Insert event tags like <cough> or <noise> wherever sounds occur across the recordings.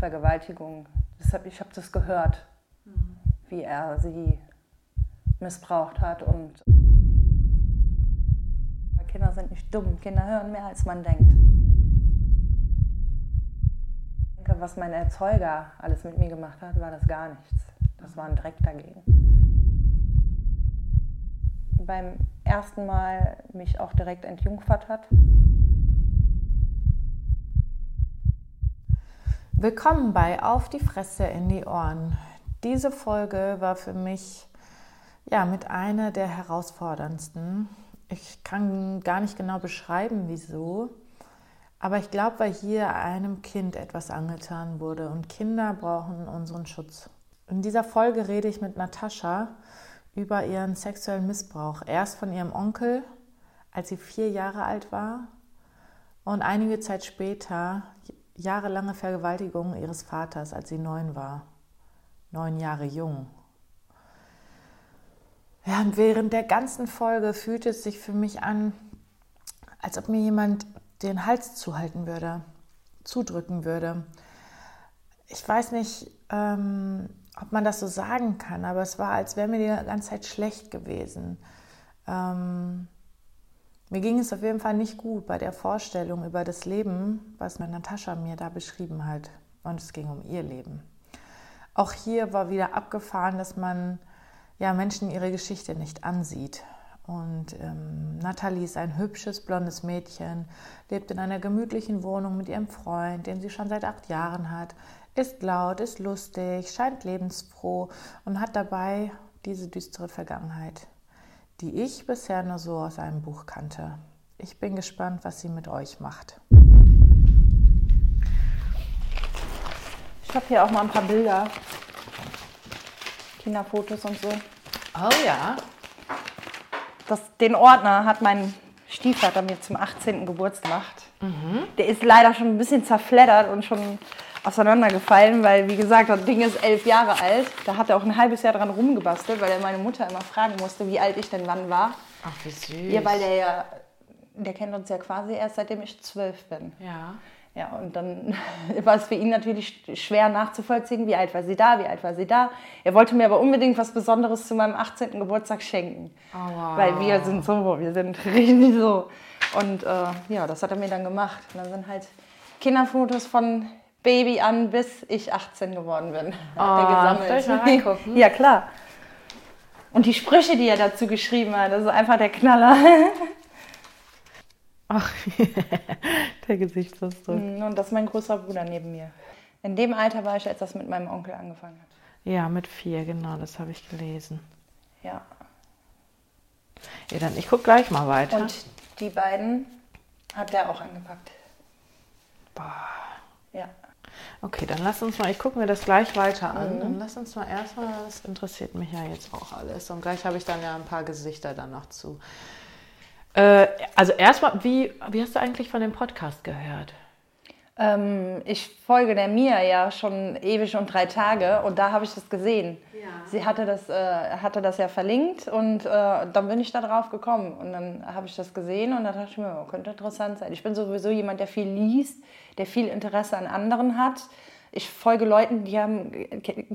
Vergewaltigung. Deshalb, ich habe das gehört, mhm. wie er sie missbraucht hat. Und Kinder sind nicht dumm. Kinder hören mehr, als man denkt. Ich denke, was mein Erzeuger alles mit mir gemacht hat, war das gar nichts. Das war ein Dreck dagegen. Beim ersten Mal mich auch direkt entjungfert hat. Willkommen bei Auf die Fresse in die Ohren. Diese Folge war für mich ja mit einer der herausforderndsten. Ich kann gar nicht genau beschreiben, wieso. Aber ich glaube, weil hier einem Kind etwas angetan wurde und Kinder brauchen unseren Schutz. In dieser Folge rede ich mit Natascha über ihren sexuellen Missbrauch. Erst von ihrem Onkel, als sie vier Jahre alt war, und einige Zeit später jahrelange Vergewaltigung ihres Vaters, als sie neun war. Neun Jahre jung. Ja, und während der ganzen Folge fühlte es sich für mich an, als ob mir jemand den Hals zuhalten würde, zudrücken würde. Ich weiß nicht, ähm, ob man das so sagen kann, aber es war, als wäre mir die ganze Zeit schlecht gewesen. Ähm, mir ging es auf jeden Fall nicht gut bei der Vorstellung über das Leben, was meine Natascha mir da beschrieben hat. Und es ging um ihr Leben. Auch hier war wieder abgefahren, dass man ja, Menschen ihre Geschichte nicht ansieht. Und ähm, Nathalie ist ein hübsches, blondes Mädchen, lebt in einer gemütlichen Wohnung mit ihrem Freund, den sie schon seit acht Jahren hat, ist laut, ist lustig, scheint lebensfroh und hat dabei diese düstere Vergangenheit, die ich bisher nur so aus einem Buch kannte. Ich bin gespannt, was sie mit euch macht. Ich habe hier auch mal ein paar Bilder, Kinderfotos und so. Oh ja. Das, den Ordner hat mein Stiefvater mir zum 18. Geburtstag gemacht. Mhm. Der ist leider schon ein bisschen zerfleddert und schon auseinandergefallen, weil wie gesagt, das Ding ist elf Jahre alt. Da hat er auch ein halbes Jahr dran rumgebastelt, weil er meine Mutter immer fragen musste, wie alt ich denn wann war. Ach, wie süß. Ja, weil der ja, der kennt uns ja quasi erst seitdem ich zwölf bin. Ja. Ja, und dann <laughs> war es für ihn natürlich schwer nachzuvollziehen, wie alt war sie da, wie alt war sie da. Er wollte mir aber unbedingt was Besonderes zu meinem 18. Geburtstag schenken. Oh, wow. Weil wir sind so, wir sind <laughs> richtig so. Und äh, ja, das hat er mir dann gemacht. Und dann sind halt Kinderfotos von Baby an, bis ich 18 geworden bin. Oh, hat er gesammelt. <laughs> ja, klar. Und die Sprüche, die er dazu geschrieben hat, das ist einfach der Knaller. <laughs> Ach, <laughs> der Gesichtsausdruck. Mm, und das ist mein großer Bruder neben mir. In dem Alter war ich, als das mit meinem Onkel angefangen hat. Ja, mit vier, genau, das habe ich gelesen. Ja. Ja, dann ich gucke gleich mal weiter. Und die beiden hat der auch angepackt. Boah. Okay, dann lass uns mal, ich gucke mir das gleich weiter an. Mhm. Dann lass uns mal erstmal, das interessiert mich ja jetzt auch alles. Und gleich habe ich dann ja ein paar Gesichter dann noch zu. Äh, also erstmal, wie, wie hast du eigentlich von dem Podcast gehört? Ähm, ich folge der Mia ja schon ewig und drei Tage und da habe ich das gesehen. Ja. Sie hatte das, äh, hatte das ja verlinkt und äh, dann bin ich da drauf gekommen und dann habe ich das gesehen und da dachte ich mir, oh, könnte interessant sein. Ich bin sowieso jemand, der viel liest, der viel Interesse an anderen hat. Ich folge Leuten, die haben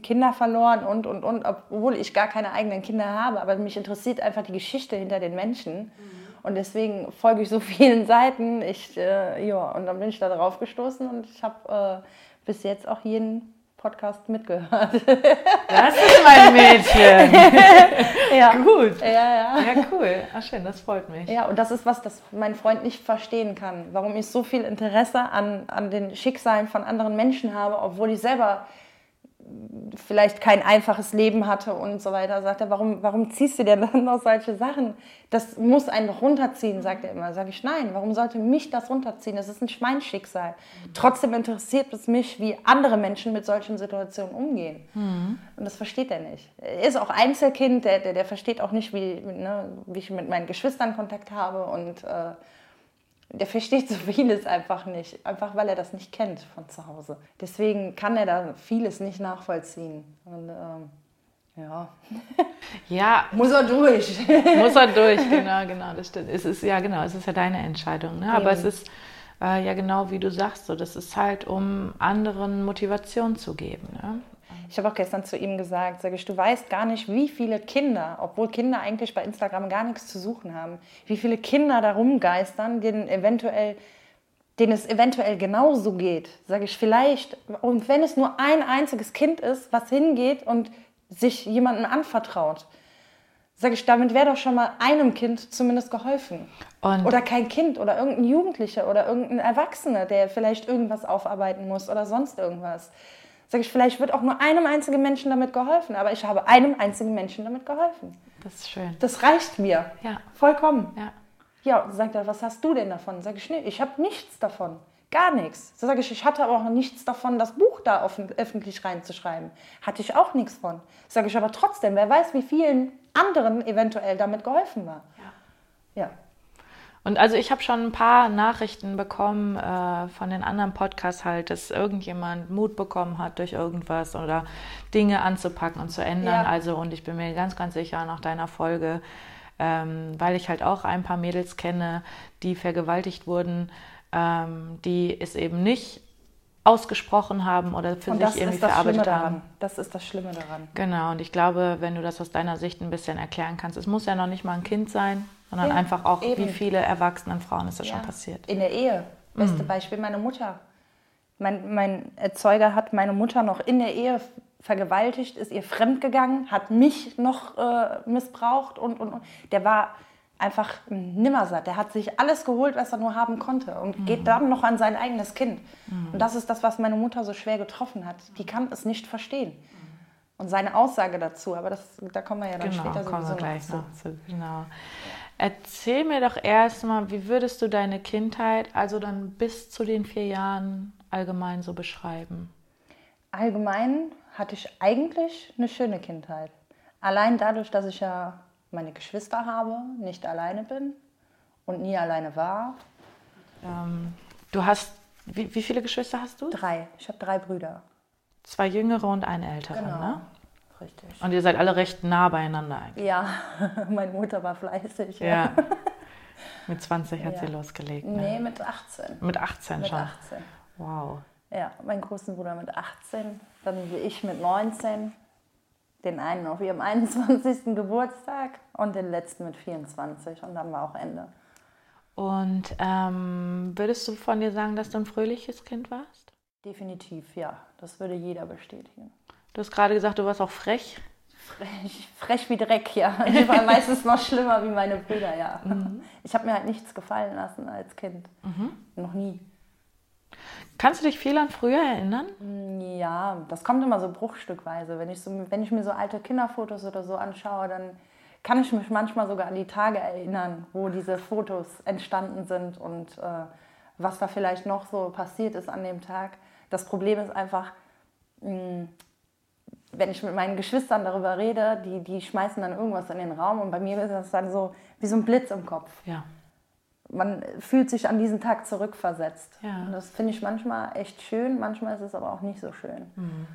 Kinder verloren und, und, und, obwohl ich gar keine eigenen Kinder habe, aber mich interessiert einfach die Geschichte hinter den Menschen. Mhm. Und deswegen folge ich so <laughs> vielen Seiten. Ich, äh, ja, und dann bin ich da drauf gestoßen und ich habe äh, bis jetzt auch jeden Podcast mitgehört. <laughs> Das ist mein Mädchen. <laughs> ja. Gut. Ja, ja. Ja, cool. Ach schön, das freut mich. Ja, und das ist was, das mein Freund nicht verstehen kann. Warum ich so viel Interesse an, an den Schicksalen von anderen Menschen habe, obwohl ich selber vielleicht kein einfaches Leben hatte und so weiter, sagt er, warum, warum ziehst du dir <laughs> dann noch solche Sachen? Das muss einen doch runterziehen, sagt er immer. Sage ich, nein, warum sollte mich das runterziehen? Das ist ein Schweinschicksal. Trotzdem interessiert es mich, wie andere Menschen mit solchen Situationen umgehen. Mhm. Und das versteht er nicht. Er ist auch Einzelkind, der, der, der versteht auch nicht, wie, ne, wie ich mit meinen Geschwistern Kontakt habe und äh, der versteht <laughs> so vieles einfach nicht, einfach weil er das nicht kennt von zu Hause. Deswegen kann er da vieles nicht nachvollziehen. Und ähm, ja. <laughs> Ja. muss er durch. <laughs> muss er durch, genau, genau, das stimmt. Es ist ja genau, es ist ja deine Entscheidung. Ne? Aber es ist, Weil ja genau wie du sagst, so, das ist halt, um anderen Motivation zu geben. Ne? Ich habe auch gestern zu ihm gesagt, sage ich, du weißt gar nicht, wie viele Kinder, obwohl Kinder eigentlich bei Instagram gar nichts zu suchen haben, wie viele Kinder da rumgeistern, denen eventuell denen es eventuell genauso geht, sage ich vielleicht, und wenn es nur ein einziges Kind ist, was hingeht und sich jemandem anvertraut, sage ich, damit wäre doch schon mal einem Kind zumindest geholfen. Und oder kein Kind oder irgendein Jugendlicher oder irgendein Erwachsener, der vielleicht irgendwas aufarbeiten muss oder sonst irgendwas. Sag ich, vielleicht wird auch nur einem einzigen Menschen damit geholfen, aber ich habe einem einzigen Menschen damit geholfen. Das ist schön. Das reicht mir. Ja. Vollkommen. Ja. Ja, sagt er, was hast du denn davon? Sag ich, nee, ich habe nichts davon. Gar nichts. So sage ich, ich hatte aber auch nichts davon, das Buch da offen, öffentlich reinzuschreiben. Hatte ich auch nichts von. Sage ich aber trotzdem, wer weiß, wie vielen anderen eventuell damit geholfen war. Ja. ja. Und also ich habe schon ein paar Nachrichten bekommen äh, von den anderen Podcasts halt, dass irgendjemand Mut bekommen hat durch irgendwas oder Dinge anzupacken und zu ändern. Ja. Also und ich bin mir ganz, ganz sicher nach deiner Folge, ähm, weil ich halt auch ein paar Mädels kenne, die vergewaltigt wurden, ähm, die es eben nicht ausgesprochen haben oder für sich irgendwie verarbeitet haben. Das ist das Schlimme daran. Genau, und ich glaube, wenn du das aus deiner Sicht ein bisschen erklären kannst, es muss ja noch nicht mal ein Kind sein, sondern ja, einfach auch, eben. wie viele erwachsenen Frauen ist das ja. schon passiert. In der Ehe. Beste mhm. Beispiel, meine Mutter. Mein, mein Erzeuger hat meine Mutter noch in der Ehe vergewaltigt, ist ihr fremdgegangen, hat mich noch äh, missbraucht und, und, und. Der war einfach nimmersatt. Der hat sich alles geholt, was er nur haben konnte und mhm. geht dann noch an sein eigenes Kind. Mhm. Und das ist das, was meine Mutter so schwer getroffen hat. Die kann es nicht verstehen. Und seine Aussage dazu, aber das, da kommen wir ja dann genau, später sowieso wir gleich noch zu. Genau. Erzähl mir doch erstmal, wie würdest du deine Kindheit, also dann bis zu den vier Jahren, allgemein so beschreiben? Allgemein hatte ich eigentlich eine schöne Kindheit. Allein dadurch, dass ich ja meine Geschwister habe, nicht alleine bin und nie alleine war. Ähm, du hast, wie, wie, viele Geschwister hast du? Drei. Ich habe drei Brüder. Zwei jüngere und eine ältere, genau. ne? Richtig. Und ihr seid alle recht nah beieinander eigentlich. Ja, <laughs> meine Mutter war fleißig. Ja. ja. <laughs> Mit 20 hat ja. sie losgelegt. Ne? Nee, mit 18. Mit 18 mit schon. Mit 18. Wow. Ja, mein großen Bruder mit 18, dann ich mit 19, den einen auf ihrem 21. Geburtstag und den letzten mit 24 und dann war auch Ende. Und ähm, würdest du von dir sagen, dass du ein fröhliches Kind warst? Definitiv, ja. Das würde jeder bestätigen. Du hast gerade gesagt, du warst auch frech. Frech, frech wie Dreck, ja. <laughs> Ich war meistens noch schlimmer wie meine Brüder, ja. Mhm. Ich habe mir halt nichts gefallen lassen als Kind. Mhm. Noch nie. Kannst du dich viel an früher erinnern? Ja, das kommt immer so bruchstückweise. Wenn ich, so, wenn ich mir so alte Kinderfotos oder so anschaue, dann kann ich mich manchmal sogar an die Tage erinnern, wo diese Fotos entstanden sind und äh, was da vielleicht noch so passiert ist an dem Tag. Das Problem ist einfach, mh, wenn ich mit meinen Geschwistern darüber rede, die, die schmeißen dann irgendwas in den Raum und bei mir ist das dann so wie so ein Blitz im Kopf. Ja. Man fühlt sich an diesen Tag zurückversetzt. Ja. Und das finde ich manchmal echt schön, manchmal ist es aber auch nicht so schön. Mhm.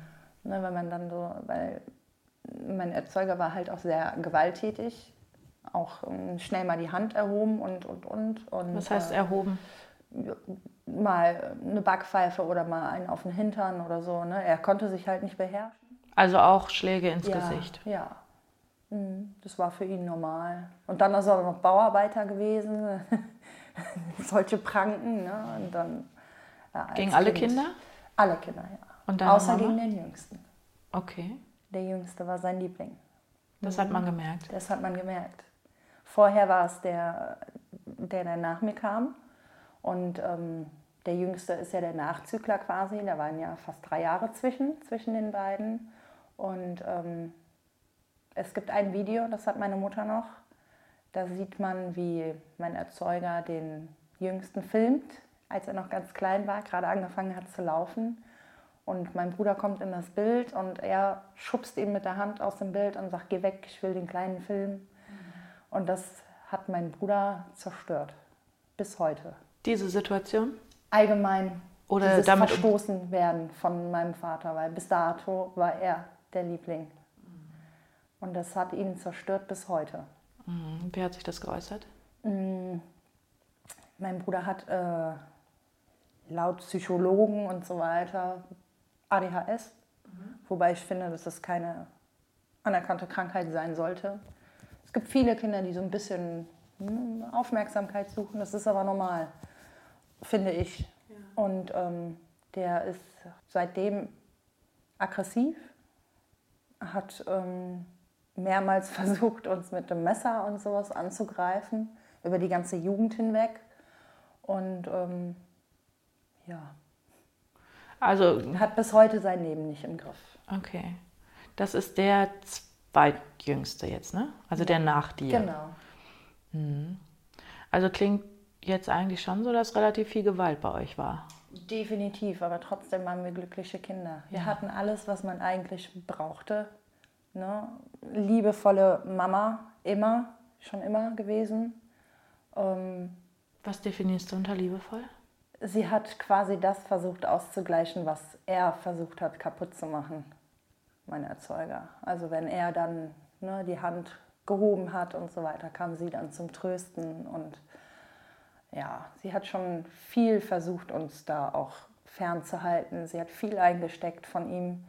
Ne, wenn man dann so, weil mein Erzeuger war halt auch sehr gewalttätig, auch um, schnell mal die Hand erhoben und und und. und Was heißt äh, erhoben? Mal eine Backpfeife oder mal einen auf den Hintern oder so. Ne? Er konnte sich halt nicht beherrschen. Also auch Schläge ins ja, Gesicht. Ja. Mhm. Das war für ihn normal. Und dann ist er noch Bauarbeiter gewesen. <laughs> Solche Pranken. Ne? Und dann, ja, gegen alle kind, Kinder? Alle Kinder, ja. Und Außer Mama? gegen den Jüngsten. Okay. Der Jüngste war sein Liebling. Das hat man gemerkt. Das hat man gemerkt. Vorher war es der, der, der nach mir kam. Und ähm, der Jüngste ist ja der Nachzügler quasi. Da waren ja fast drei Jahre zwischen, zwischen den beiden. Und ähm, es gibt ein Video, das hat meine Mutter noch. Da sieht man, wie mein Erzeuger den Jüngsten filmt, als er noch ganz klein war, gerade angefangen hat zu laufen. Und mein Bruder kommt in das Bild und er schubst ihn mit der Hand aus dem Bild und sagt, geh weg, ich will den kleinen filmen. Mhm. Und das hat mein Bruder zerstört. Bis heute. Diese Situation? Allgemein. Oder dieses damit verstoßen werden von meinem Vater, weil bis dato war er der Liebling. Und das hat ihn zerstört bis heute. Mhm. Wie hat sich das geäußert? Mhm. Mein Bruder hat äh, laut Psychologen und so weiter ADHS. Mhm. Wobei ich finde, dass das keine anerkannte Krankheit sein sollte. Es gibt viele Kinder, die so ein bisschen hm, Aufmerksamkeit suchen. Das ist aber normal, finde ich. Ja. Und ähm, der ist seitdem aggressiv, hat ähm, mehrmals <laughs> versucht, uns mit dem Messer und sowas anzugreifen, über die ganze Jugend hinweg. Und ähm, ja. Also hat bis heute sein Leben nicht im Griff. Okay. Das ist der zweitjüngste jetzt, ne? Also der nach dir. Genau. Mhm. Also klingt jetzt eigentlich schon so, dass relativ viel Gewalt bei euch war. Definitiv, aber trotzdem waren wir glückliche Kinder. Wir ja. hatten alles, was man eigentlich brauchte. Ne? Liebevolle Mama, immer, schon immer gewesen. Ähm, was definierst du unter liebevoll? Sie hat quasi das versucht auszugleichen, was er versucht hat kaputt zu machen, mein Erzeuger. Also wenn er dann ne, die Hand gehoben hat und so weiter, kam sie dann zum Trösten und ja, sie hat schon viel versucht, uns da auch fernzuhalten. Sie hat viel eingesteckt von ihm,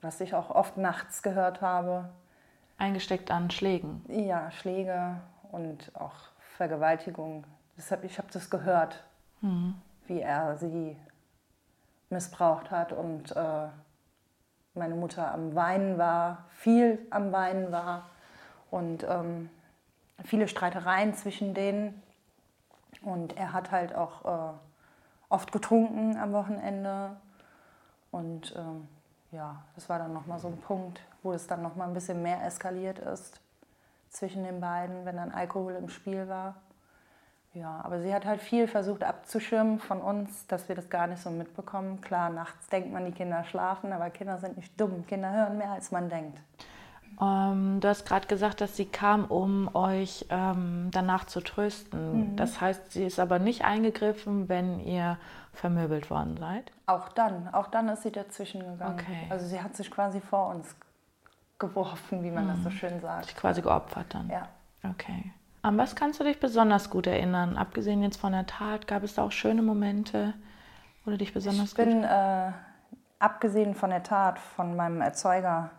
was ich auch oft nachts gehört habe. Eingesteckt an Schlägen? Ja, Schläge und auch Vergewaltigung. Deshalb, ich habe das gehört, mhm. wie er sie missbraucht hat und äh, meine Mutter am Weinen war, viel am Weinen war und ähm, viele Streitereien zwischen denen. Und er hat halt auch äh, oft getrunken am Wochenende. Und ähm, ja, das war dann nochmal so ein Punkt, wo es dann nochmal ein bisschen mehr eskaliert ist zwischen den beiden, wenn dann Alkohol im Spiel war. Ja, aber sie hat halt viel versucht abzuschirmen von uns, dass wir das gar nicht so mitbekommen. Klar, nachts denkt man, die Kinder schlafen, aber Kinder sind nicht dumm. Kinder hören mehr, als man denkt. Ähm, du hast gerade gesagt, dass sie kam, um euch ähm, danach zu trösten. Mhm. Das heißt, sie ist aber nicht eingegriffen, wenn ihr vermöbelt worden seid? Auch dann. Auch dann ist sie dazwischen gegangen. Okay. Also sie hat sich quasi vor uns geworfen, wie man mhm. das so mhm. schön sagt. Sich quasi geopfert dann? Ja. Okay. An was kannst du dich besonders gut erinnern? Abgesehen jetzt von der Tat, gab es da auch schöne Momente, wo du dich besonders ich bin, äh, abgesehen von der Tat, von meinem Erzeuger,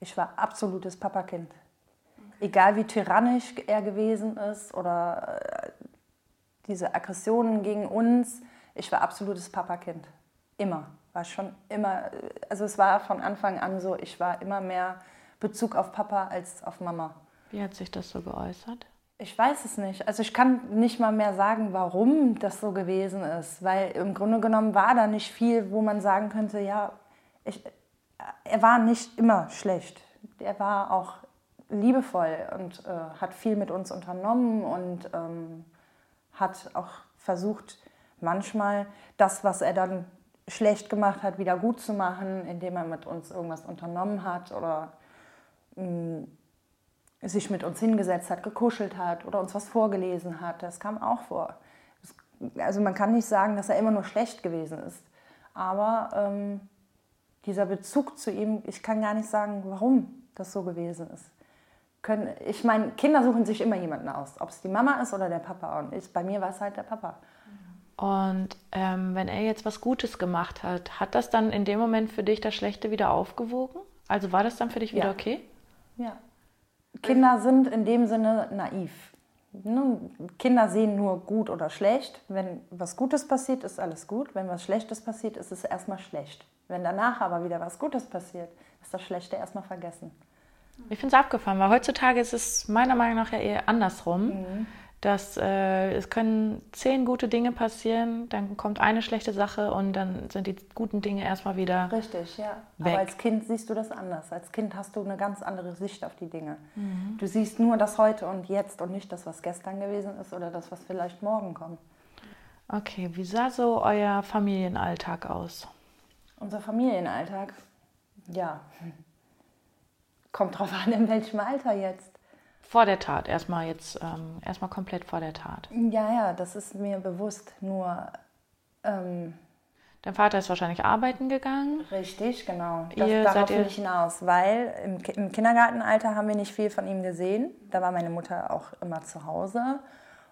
ich war absolutes Papakind. Okay. Egal wie tyrannisch er gewesen ist oder äh, diese Aggressionen gegen uns, ich war absolutes Papakind. Immer. War schon immer, also es war von Anfang an so, ich war immer mehr Bezug auf Papa als auf Mama. Wie hat sich das so geäußert? Ich weiß es nicht. Also ich kann nicht mal mehr sagen, warum das so gewesen ist, weil im Grunde genommen war da nicht viel, wo man sagen könnte, ja, ich, er war nicht immer schlecht. Er war auch liebevoll und äh, hat viel mit uns unternommen und ähm, hat auch versucht, manchmal das, was er dann schlecht gemacht hat, wieder gut zu machen, indem er mit uns irgendwas unternommen hat oder mh, mm, sich mit uns hingesetzt hat, gekuschelt hat oder uns was vorgelesen hat. Das kam auch vor. Also man kann nicht sagen, dass er immer nur schlecht gewesen ist. Aber ähm, dieser Bezug zu ihm, ich kann gar nicht sagen, warum das so gewesen ist. Können, ich meine, Kinder suchen sich immer jemanden aus, ob es die Mama ist oder der Papa. Und ich, bei mir war es halt der Papa. Und ähm, wenn er jetzt was Gutes gemacht hat, hat das dann in dem Moment für dich das Schlechte wieder aufgewogen? Also war das dann für dich wieder ja. okay? Ja. Kinder sind in dem Sinne naiv. Kinder sehen nur gut oder schlecht. Wenn was Gutes passiert, ist alles gut. Wenn was Schlechtes passiert, ist es erstmal schlecht. Wenn danach aber wieder was Gutes passiert, ist das Schlechte erstmal vergessen. Ich finde es abgefahren, weil heutzutage ist es meiner Meinung nach ja eher andersrum. Mhm dass äh, es können zehn gute Dinge passieren, dann kommt eine schlechte Sache und dann sind die guten Dinge erstmal wieder. Richtig, ja. Weg. Aber als Kind siehst du das anders. Als Kind hast du eine ganz andere Sicht auf die Dinge. Mhm. Du siehst nur das heute und jetzt und nicht das, was gestern gewesen ist oder das, was vielleicht morgen kommt. Okay, wie sah so euer Familienalltag aus? Unser Familienalltag, ja, kommt drauf an, in welchem Alter jetzt. Vor der Tat, erstmal jetzt, ähm, erstmal komplett vor der Tat. Ja, ja, das ist mir bewusst. Nur. Ähm, Dein Vater ist wahrscheinlich arbeiten gegangen. Richtig, genau. Das, ihr darauf will ich hinaus, weil im, im Kindergartenalter haben wir nicht viel von ihm gesehen. Da war meine Mutter auch immer zu Hause.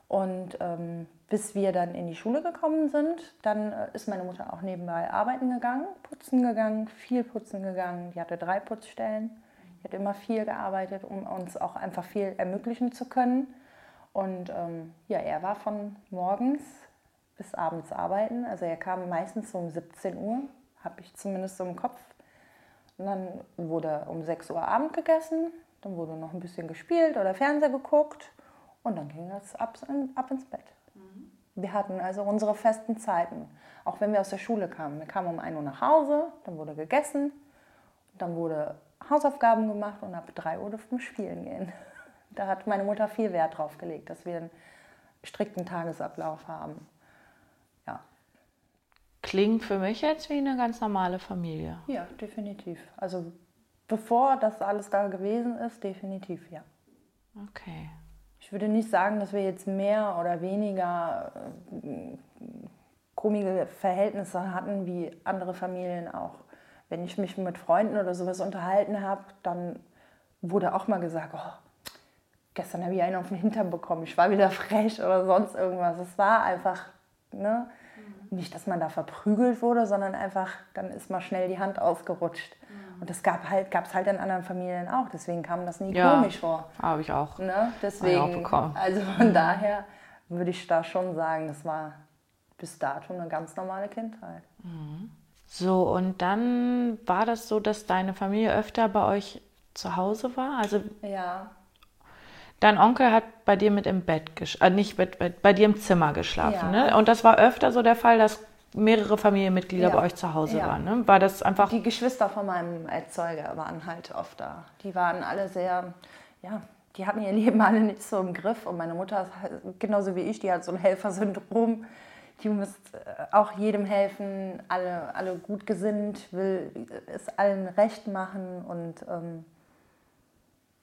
Und ähm, bis wir dann in die Schule gekommen sind, dann äh, ist meine Mutter auch nebenbei arbeiten gegangen, putzen gegangen, viel putzen gegangen. Die hatte drei Putzstellen. Die hat immer viel gearbeitet, um uns auch einfach viel ermöglichen zu können. Und ähm, ja, er war von morgens bis abends arbeiten. Also er kam meistens so um 17 Uhr, habe ich zumindest so im Kopf. Und dann wurde um 6 Uhr Abend gegessen, dann wurde noch ein bisschen gespielt oder Fernseher geguckt und dann ging es ab, ab ins Bett. Mhm. Wir hatten also unsere festen Zeiten, auch wenn wir aus der Schule kamen. Wir kamen um 1 Uhr nach Hause, dann wurde gegessen, dann wurde Hausaufgaben gemacht und ab 3 Uhr durften wir spielen gehen. <laughs> Da hat meine Mutter viel Wert drauf gelegt, dass wir einen strikten Tagesablauf haben. Ja. Klingt für mich jetzt wie eine ganz normale Familie. Ja, definitiv. Also bevor das alles da gewesen ist, definitiv ja. Okay. Ich würde nicht sagen, dass wir jetzt mehr oder weniger äh, komische Verhältnisse hatten wie andere Familien auch. Wenn ich mich mit Freunden oder sowas unterhalten habe, dann wurde auch mal gesagt, oh, gestern habe ich einen auf den Hintern bekommen, ich war wieder <laughs> frech oder sonst irgendwas. Es war einfach, ne? Mhm. nicht, dass man da verprügelt wurde, sondern einfach, dann ist mal schnell die Hand ausgerutscht. Und das gab halt, gab es halt in anderen Familien auch. Deswegen kam das nie ja, komisch vor. Habe ich auch. Ne? Deswegen, auch also von daher würde ich da schon sagen, das war bis dato eine ganz normale Kindheit. Mhm. So, und dann war das so, dass deine Familie öfter bei euch zu Hause war? Also ja. Dein Onkel hat bei dir mit im Bett, äh, nicht mit, bei, bei dir im Zimmer geschlafen, ja. ne? Und das war öfter so der Fall, dass mehrere Familienmitglieder ja. bei euch zu Hause ja. waren. Ne? War das einfach. Die Geschwister von meinem Erzeuger waren halt oft da. Die waren alle sehr, ja, die hatten ihr Leben alle nicht so im Griff. Und meine Mutter ist halt, genauso wie ich, die hat so ein Helfersyndrom. Die muss äh, auch jedem helfen, alle, alle gut gesinnt, will es allen recht machen. Und ähm,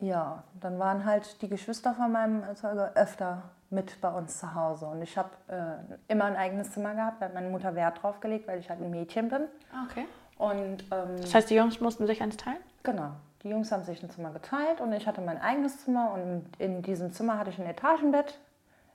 ja, dann waren halt die Geschwister von meinem Erzeuger öfter mit bei uns zu Hause. Und ich habe äh, immer ein eigenes Zimmer gehabt, da hat meine Mutter Wert drauf gelegt, weil ich halt ein Mädchen bin. Ah, okay. Und, ähm, das heißt, die Jungs mussten sich eins teilen? Genau. Die Jungs haben sich ein Zimmer geteilt und ich hatte mein eigenes Zimmer und in diesem Zimmer hatte ich ein Etagenbett.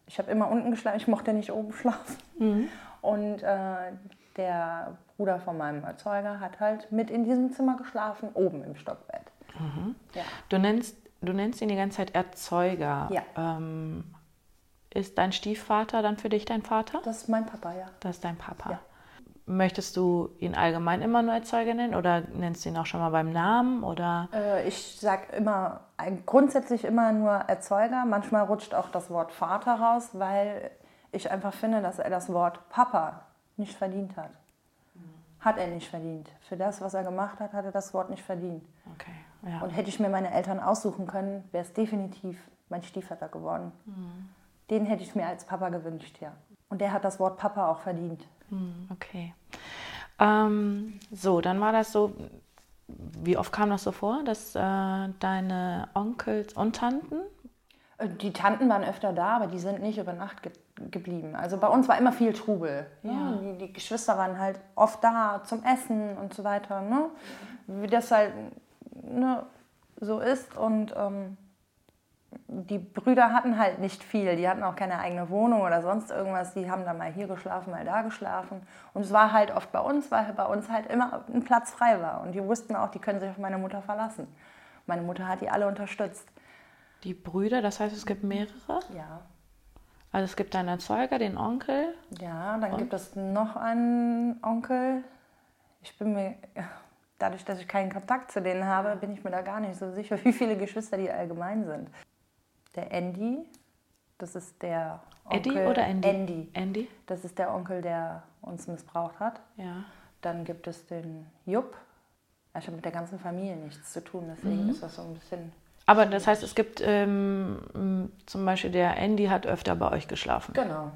Ich habe immer unten geschlafen, ich mochte nicht oben schlafen. Mhm. Und äh, der Bruder von meinem Erzeuger hat halt mit in diesem Zimmer geschlafen, oben im Stockbett. Mhm. Ja. Du, nennst, du nennst ihn die ganze Zeit Erzeuger. Ja. Ähm, ist dein Stiefvater dann für dich dein Vater? Das ist mein Papa, ja. Das ist dein Papa. Ja. Möchtest du ihn allgemein immer nur Erzeuger nennen oder nennst du ihn auch schon mal beim Namen? Oder? Äh, ich sage immer, grundsätzlich immer nur Erzeuger. Manchmal rutscht auch das Wort Vater raus, weil ich einfach finde, dass er das Wort Papa nicht verdient hat. Mhm. Hat er nicht verdient. Für das, was er gemacht hat, hat er das Wort nicht verdient. Okay, ja. Und hätte ich mir meine Eltern aussuchen können, wäre es definitiv mein Stiefvater geworden. Mhm. Den hätte ich mir als Papa gewünscht, ja. Und der hat das Wort Papa auch verdient. Hm, okay. Ähm, so, dann war das so, wie oft kam das so vor, dass äh, deine Onkels und Tanten? Äh, die Tanten waren öfter da, aber die sind nicht über Nacht ge geblieben. Also bei uns war immer viel Trubel. Ne? Ja. Die, die, Geschwister waren halt oft da zum Essen und so weiter. Ne? Wie das halt ne, so ist. Und ähm, die Brüder hatten halt nicht viel. Die hatten auch keine eigene Wohnung oder sonst irgendwas. Die haben dann mal hier geschlafen, mal da geschlafen. Und es war halt oft bei uns, weil bei uns halt immer ein Platz frei war. Und die wussten auch, die können sich auf meine Mutter verlassen. Meine Mutter hat die alle unterstützt. Die Brüder, das heißt, es gibt mehrere? Ja. Also es gibt deinen Erzeuger, den Onkel. Ja, dann Und? gibt es noch einen Onkel. Ich bin mir dadurch, dass ich keinen Kontakt zu denen habe, bin ich mir da gar nicht so sicher, wie viele Geschwister die allgemein sind der Andy. Das ist der Onkel. Eddie oder Andy? Andy. Andy. Das ist der Onkel, der uns missbraucht hat. Ja. Dann gibt es den Jupp. Ich habe mit der ganzen Familie nichts zu tun, deswegen mhm. ist das so ein bisschen. Aber das heißt, es gibt ähm, zum Beispiel der Andy hat öfter bei euch geschlafen. Genau.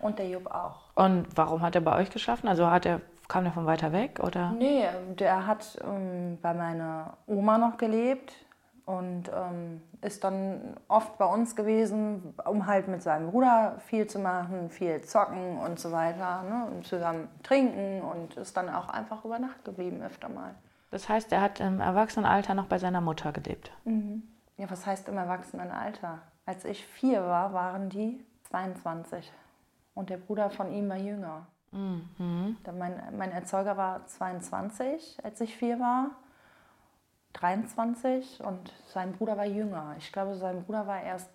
Und der Jupp auch. Und warum hat er bei euch geschlafen? Also hat er, kam er von weiter weg oder? Nee, der hat ähm, bei meiner Oma noch gelebt und ähm, ist dann oft bei uns gewesen, um halt mit seinem Bruder viel zu machen, viel zocken und so weiter ne? und zusammen trinken und ist dann auch einfach über Nacht geblieben öfter mal. Das heißt, er hat im Erwachsenenalter noch bei seiner Mutter gelebt? Mhm. Ja, was heißt im Erwachsenenalter? Als ich vier war, waren die 22 und der Bruder von ihm war jünger. Mhm. Mein, mein Erzeuger war 22, als ich vier war. 23 und sein Bruder war jünger. Ich glaube, sein Bruder war erst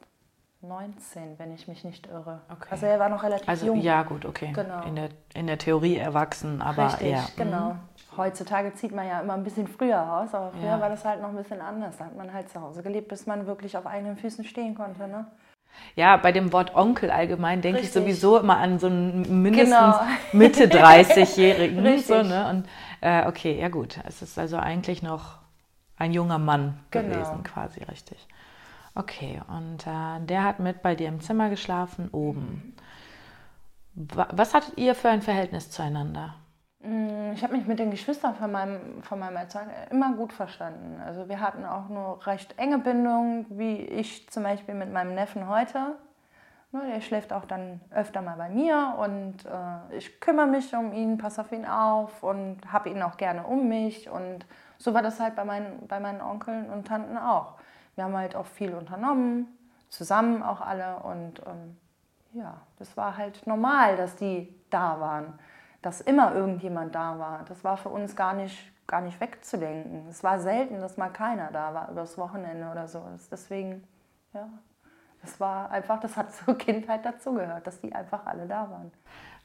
19, wenn ich mich nicht irre. Okay. Also er war noch relativ Also jung. ja, gut, okay. Genau. In, der, in der Theorie erwachsen, aber Richtig, ja. genau. Heutzutage zieht man ja immer ein bisschen früher aus, aber früher Ja. war das halt noch ein bisschen anders. Da hat man halt zu Hause gelebt, bis man wirklich auf eigenen Füßen stehen konnte. Ne? Ja, bei dem Wort Onkel allgemein denke ich sowieso immer an so einen mindestens Genau. <laughs> Mitte <laughs> 30-Jährigen. Richtig. so, ne? Und äh, okay, ja gut. Es ist also eigentlich noch ein junger Mann Genau. gewesen, quasi richtig. Okay, und äh, der hat mit bei dir im Zimmer geschlafen, oben. Wa was hattet ihr für ein Verhältnis zueinander? Mm, Ich habe mich mit den Geschwistern von meinem, von meinem Erzeuger immer gut verstanden. Also wir hatten auch eine recht enge Bindung, wie ich zum Beispiel mit meinem Neffen heute. Ne, Der schläft auch dann öfter mal bei mir und äh, ich kümmere mich um ihn, passe auf ihn auf und habe ihn auch gerne um mich. Und so war das halt bei meinen, bei meinen Onkeln und Tanten auch. Wir haben halt auch viel unternommen, zusammen auch alle. Und ähm, ja, das war halt normal, dass die da waren. Dass immer irgendjemand da war. Das war für uns gar nicht, gar nicht wegzudenken. Es war selten, dass mal keiner da war übers Wochenende oder so. Deswegen, ja, das war einfach, das hat <laughs> zur Kindheit dazugehört, dass die einfach alle da waren.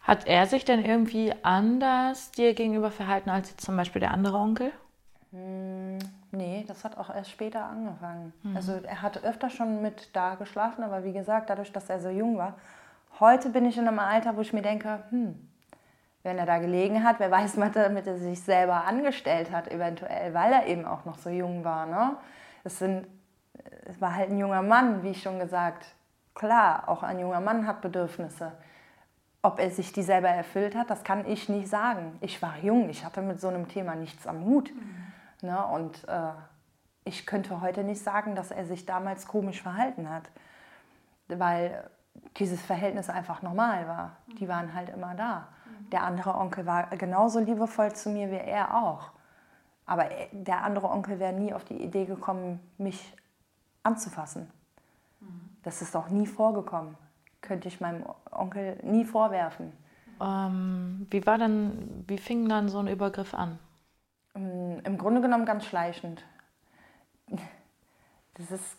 Hat er sich denn irgendwie anders dir gegenüber verhalten als jetzt zum Beispiel der andere Onkel? Nee, das hat auch erst später angefangen. Also er hatte öfter schon mit da geschlafen, aber wie gesagt, dadurch, dass er so jung war. Heute bin ich in einem Alter, wo ich mir denke, hm, wenn er da gelegen hat, wer weiß, <laughs> was er damit er sich selber angestellt hat, eventuell, weil er eben auch noch so jung war. Ne? Es, sind, es war halt ein junger Mann, wie ich schon gesagt. Klar, auch ein junger Mann hat Bedürfnisse. Ob er sich die selber erfüllt hat, das kann ich nicht sagen. Ich war jung, ich hatte mit so einem Thema nichts am Hut. Ne? Und äh, ich könnte heute nicht sagen, dass er sich damals komisch verhalten hat, weil dieses Verhältnis einfach normal war. Die waren halt immer da. Der andere Onkel war genauso liebevoll zu mir wie er auch. Aber er- der andere Onkel wäre nie auf die Idee gekommen, mich anzufassen. Das ist auch nie vorgekommen. Könnte ich meinem Onkel nie vorwerfen. Ähm, wie war dann, wie fing dann so ein Übergriff an? Mm, Im Grunde genommen ganz schleichend. Das ist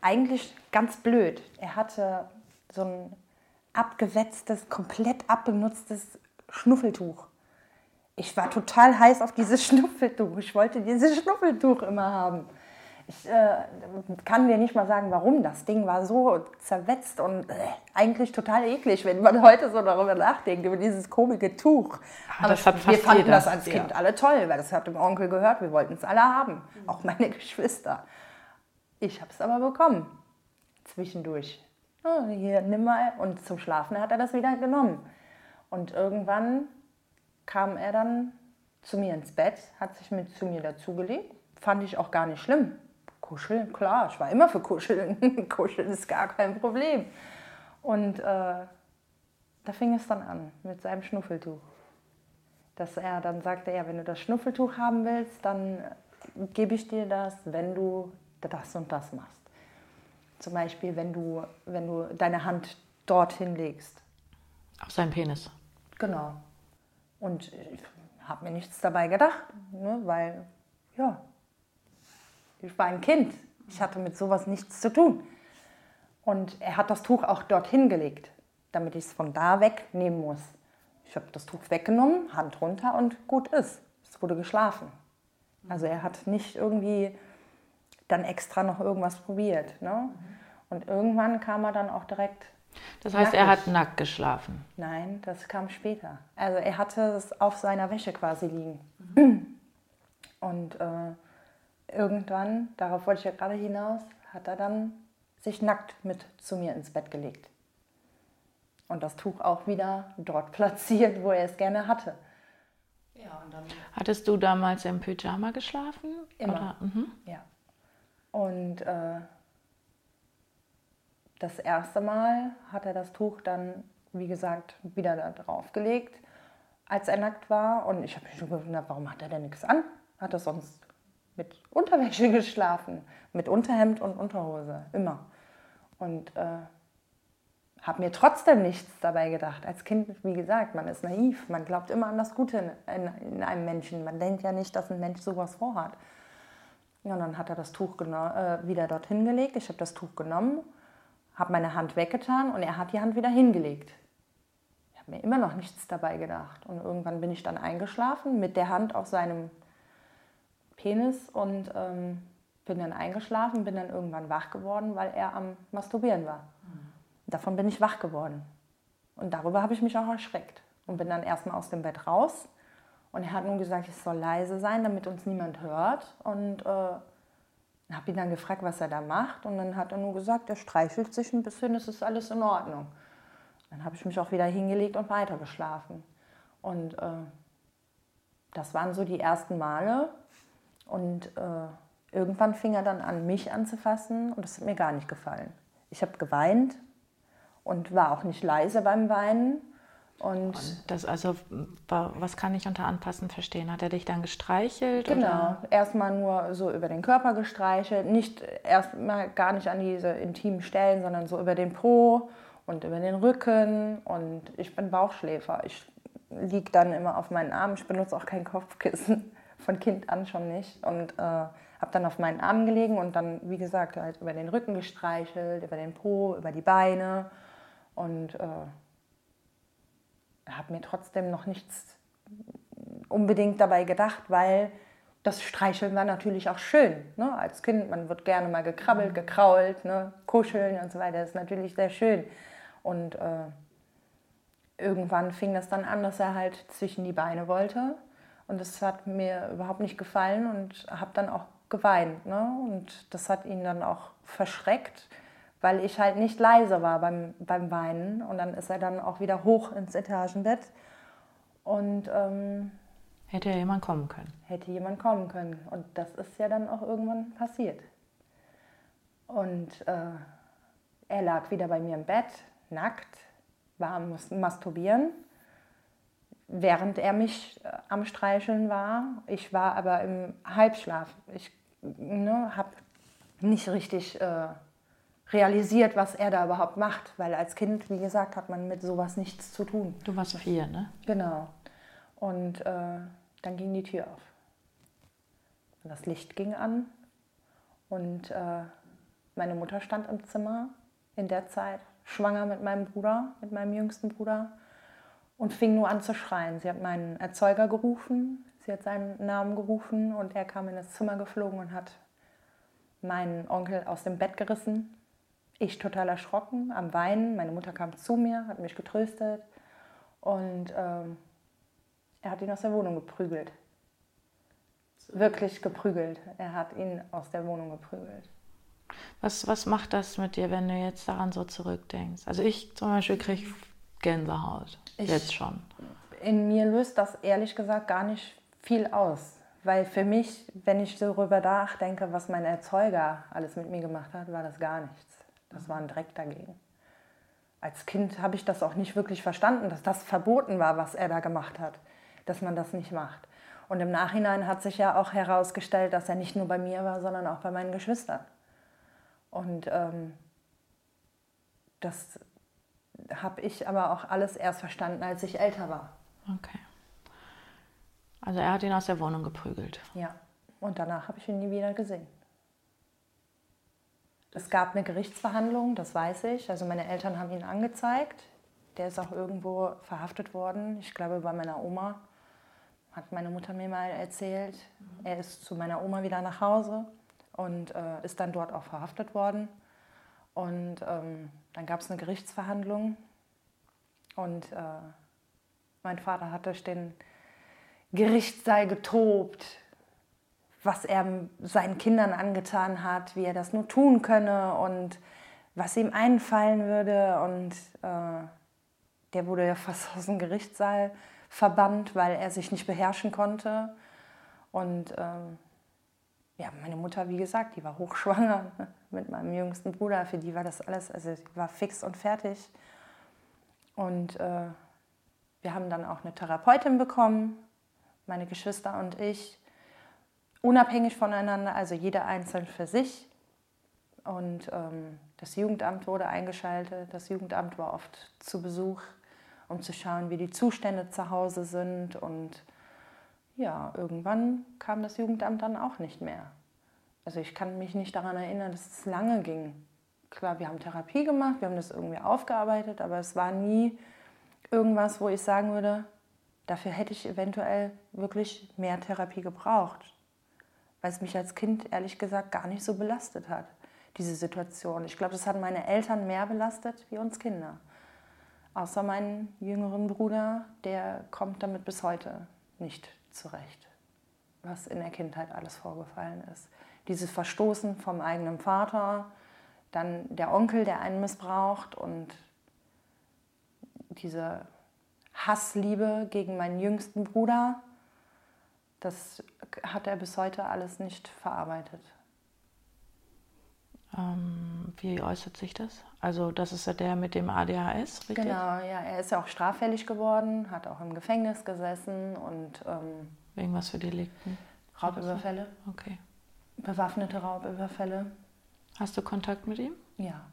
eigentlich ganz blöd. Er hatte so ein abgewetztes, komplett abgenutztes Schnuffeltuch. Ich war total heiß auf dieses <laughs> Schnuffeltuch. Ich wollte dieses Schnuffeltuch immer haben. Ich äh, kann dir nicht mal sagen, warum. Das Ding war so zerwetzt und äh, eigentlich total eklig, wenn man heute so darüber nachdenkt, über dieses komische Tuch. Ah, das hat wir fanden das als ja. Kind alle toll, weil das hat dem Onkel gehört. Wir wollten es alle haben, auch meine <laughs> Geschwister. Ich habe es aber bekommen, zwischendurch. Oh, hier, nimm mal. Und zum Schlafen hat er das wieder genommen. Und irgendwann kam er dann zu mir ins Bett, hat sich mit zu mir dazugelegt. Fand ich auch gar nicht schlimm. Kuscheln, klar, ich war immer für Kuscheln. <laughs> Kuscheln ist gar kein Problem. Und äh, da fing es dann an mit seinem Schnuffeltuch. Dass er dann sagte, ja, wenn du das Schnuffeltuch haben willst, dann gebe ich dir das, wenn du das und das machst. Zum Beispiel, wenn du, wenn du deine Hand dorthin legst. Auf seinen Penis. Genau. Und ich habe mir nichts dabei gedacht, ne, weil, ja, ich war ein Kind. Ich hatte mit sowas nichts zu tun. Und er hat das Tuch auch dorthin gelegt, damit ich es von da wegnehmen muss. Ich habe das Tuch weggenommen, Hand runter und gut ist. Es wurde geschlafen. Also er hat nicht irgendwie dann extra noch irgendwas probiert. Ne? Und irgendwann kam er dann auch direkt Das heißt, er Nackig. hat nackt geschlafen. Nein, das kam später. Also er hatte es auf seiner Wäsche quasi liegen. Und äh, irgendwann, darauf wollte ich ja gerade hinaus, hat er dann sich nackt mit zu mir ins Bett gelegt. Und das Tuch auch wieder dort <laughs> platziert, wo er es gerne hatte. Ja, und dann Hattest du damals im Pyjama geschlafen? Immer. Oder? Mhm. Ja. Und äh, das erste Mal hat er das Tuch dann, wie gesagt, wieder da drauf gelegt, als er nackt war. Und ich habe mich schon gewundert, warum hat er denn nichts an? Hat er sonst mit Unterwäsche <laughs> geschlafen, mit Unterhemd und Unterhose, immer. Und äh, habe mir trotzdem nichts dabei gedacht. Als Kind, wie gesagt, man ist naiv, man glaubt immer an das Gute in, in, in einem Menschen. Man denkt ja nicht, dass ein Mensch sowas vorhat. Ja, und dann hat er das Tuch äh, wieder dorthin gelegt. Ich habe das Tuch genommen, habe meine Hand weggetan und er hat die Hand wieder hingelegt. Ich habe mir immer noch nichts dabei gedacht. Und irgendwann bin ich dann eingeschlafen mit der Hand auf seinem Penis und ähm, bin dann eingeschlafen, bin dann irgendwann wach geworden, weil er am Masturbieren war. Mhm. Davon bin ich wach geworden. Und darüber habe ich mich auch erschreckt. Und bin dann erstmal aus dem Bett raus und er hat nun gesagt, es soll leise sein, damit uns niemand hört. Und äh, habe ihn dann gefragt, was er da macht. Und dann hat er nur gesagt, er streichelt sich ein bisschen, es ist alles in Ordnung. Dann habe ich mich auch wieder hingelegt und weiter geschlafen. Und äh, das waren so die ersten Male. Und äh, irgendwann fing er dann an, mich anzufassen. Und das hat mir gar nicht gefallen. Ich habe geweint und war auch nicht leise beim Weinen. Und, und, das also, was kann ich unter Anpassen verstehen? Hat er dich dann gestreichelt? Genau, erstmal nur so über den Körper gestreichelt, nicht erstmal gar nicht an diese intimen Stellen, sondern so über den Po und über den Rücken. Und ich bin Bauchschläfer. Ich liege dann immer auf meinen Armen. Ich benutze auch kein Kopfkissen, <laughs> von Kind an schon nicht. Und äh, habe dann auf meinen Armen gelegen und dann, wie gesagt, halt über den Rücken gestreichelt, über den Po, über die Beine. Und äh, habe mir trotzdem noch nichts unbedingt dabei gedacht, weil das Streicheln war natürlich auch schön. Ne? Als Kind, man wird gerne mal gekrabbelt, mhm. gekrault, ne? kuscheln und so weiter. Das ist natürlich sehr schön. Und äh, irgendwann fing das dann an, dass er halt zwischen die Beine wollte. Und das hat mir überhaupt nicht gefallen und habe dann auch geweint. Ne? Und das hat ihn dann auch verschreckt weil ich halt nicht leise war beim, beim Weinen. Und dann ist er dann auch wieder hoch ins Etagenbett. Und ähm, hätte ja jemand kommen können. Hätte jemand kommen können. Und das ist ja dann auch irgendwann passiert. Und äh, er lag wieder bei mir im Bett, nackt, war am Masturbieren, während er mich äh, am Streicheln war. Ich war aber im Halbschlaf. Ich ne, habe nicht richtig äh, realisiert, was er da überhaupt macht. Weil als Kind, wie gesagt, hat man mit sowas nichts zu tun. Du warst vier, ne? Genau. Und äh, dann ging die Tür auf. Und das Licht ging an. Und äh, meine Mutter stand im Zimmer in der Zeit, schwanger mit meinem Bruder, mit meinem jüngsten Bruder. Und fing nur an zu schreien. Sie hat meinen Erzeuger gerufen, sie hat seinen Namen gerufen und er kam in das Zimmer geflogen und hat meinen Onkel aus dem Bett gerissen ich total erschrocken, am Weinen. Meine Mutter kam zu mir, hat mich getröstet und ähm, er hat ihn aus der Wohnung geprügelt. Wirklich geprügelt. Er hat ihn aus der Wohnung geprügelt. Was, was macht das mit dir, wenn du jetzt daran so zurückdenkst? Also ich zum Beispiel kriege Gänsehaut, ich, jetzt schon. In mir löst das ehrlich gesagt gar nicht viel aus. Weil für mich, wenn ich darüber nachdenke, was mein Erzeuger alles mit mir gemacht hat, war das gar nichts. Das war ein Dreck dagegen. Als Kind habe ich das auch nicht wirklich verstanden, dass das verboten war, was er da gemacht hat, dass man das nicht macht. Und im Nachhinein hat sich ja auch herausgestellt, dass er nicht nur bei mir war, sondern auch bei meinen Geschwistern. Und ähm, das habe ich aber auch alles erst verstanden, als ich älter war. Okay. Also er hat ihn aus der Wohnung geprügelt. Ja. Und danach habe ich ihn nie wieder gesehen. Es gab eine Gerichtsverhandlung, das weiß ich. Also meine Eltern haben ihn angezeigt. Der ist auch irgendwo verhaftet worden. Ich glaube bei meiner Oma. Hat meine Mutter mir mal erzählt. Er ist zu meiner Oma wieder nach Hause und äh, ist dann dort auch verhaftet worden. Und ähm, dann gab es eine Gerichtsverhandlung. Und äh, mein Vater hat durch den Gerichtssaal getobt was er seinen Kindern angetan hat, wie er das nur tun könne und was ihm einfallen würde. Und äh, der wurde ja fast <laughs> aus dem Gerichtssaal verbannt, weil er sich nicht beherrschen konnte. Und ähm, ja, meine Mutter, wie gesagt, die war hochschwanger <laughs> mit meinem jüngsten Bruder. Für die war das alles, also die war fix und fertig. Und äh, wir haben dann auch eine Therapeutin bekommen, meine Geschwister und ich unabhängig voneinander, also jeder einzeln für sich. Und ähm, Das Jugendamt wurde eingeschaltet. Das Jugendamt war oft zu Besuch, um zu schauen, wie die Zustände zu Hause sind. Und ja, irgendwann kam das Jugendamt dann auch nicht mehr. Also ich kann mich nicht daran erinnern, dass es lange ging. Klar, wir haben Therapie gemacht, wir haben das irgendwie aufgearbeitet, aber es war nie irgendwas, wo ich sagen würde, dafür hätte ich eventuell wirklich mehr Therapie gebraucht, weil es mich als Kind ehrlich gesagt gar nicht so belastet hat, diese Situation. Ich glaube, das hat meine Eltern mehr belastet wie uns Kinder. Außer meinen jüngeren Bruder, der kommt damit bis heute nicht zurecht, was in der Kindheit alles vorgefallen ist. Dieses Verstoßen vom eigenen Vater, dann der Onkel, der einen missbraucht und diese Hassliebe gegen meinen jüngsten Bruder, das hat er bis heute alles nicht verarbeitet. Ähm, wie äußert sich das? Also das ist ja der mit dem ADHS, richtig? Genau, ja. Er ist ja auch straffällig geworden, hat auch im Gefängnis gesessen und... Ähm, Wegen was für Delikten? Raubüberfälle. Okay. Bewaffnete Raubüberfälle. Hast du Kontakt mit ihm? Ja.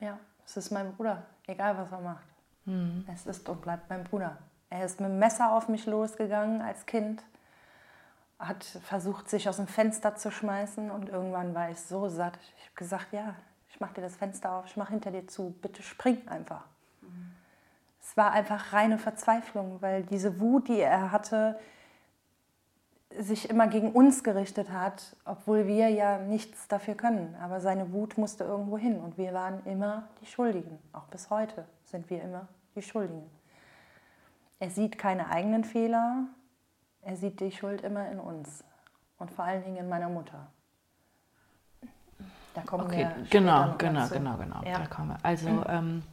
Ja, es ist mein Bruder, egal was er macht. Mhm. Es ist und bleibt mein Bruder. Er ist mit dem Messer auf mich losgegangen als Kind, hat versucht, sich aus dem Fenster zu schmeißen und irgendwann war ich so satt. Ich habe gesagt, ja, ich mache dir das Fenster auf, ich mache hinter dir zu, bitte spring einfach. Mhm. Es war einfach reine Verzweiflung, weil diese Wut, die er hatte, sich immer gegen uns gerichtet hat, obwohl wir ja nichts dafür können. Aber seine Wut musste irgendwo hin und wir waren immer die Schuldigen. Auch bis heute sind wir immer die Schuldigen. Er sieht keine eigenen Fehler, er sieht die Schuld immer in uns und vor allen Dingen in meiner Mutter. Da kommen okay, wir genau, genau, dazu. genau, genau. Ja. Da kommen wir. Also ähm,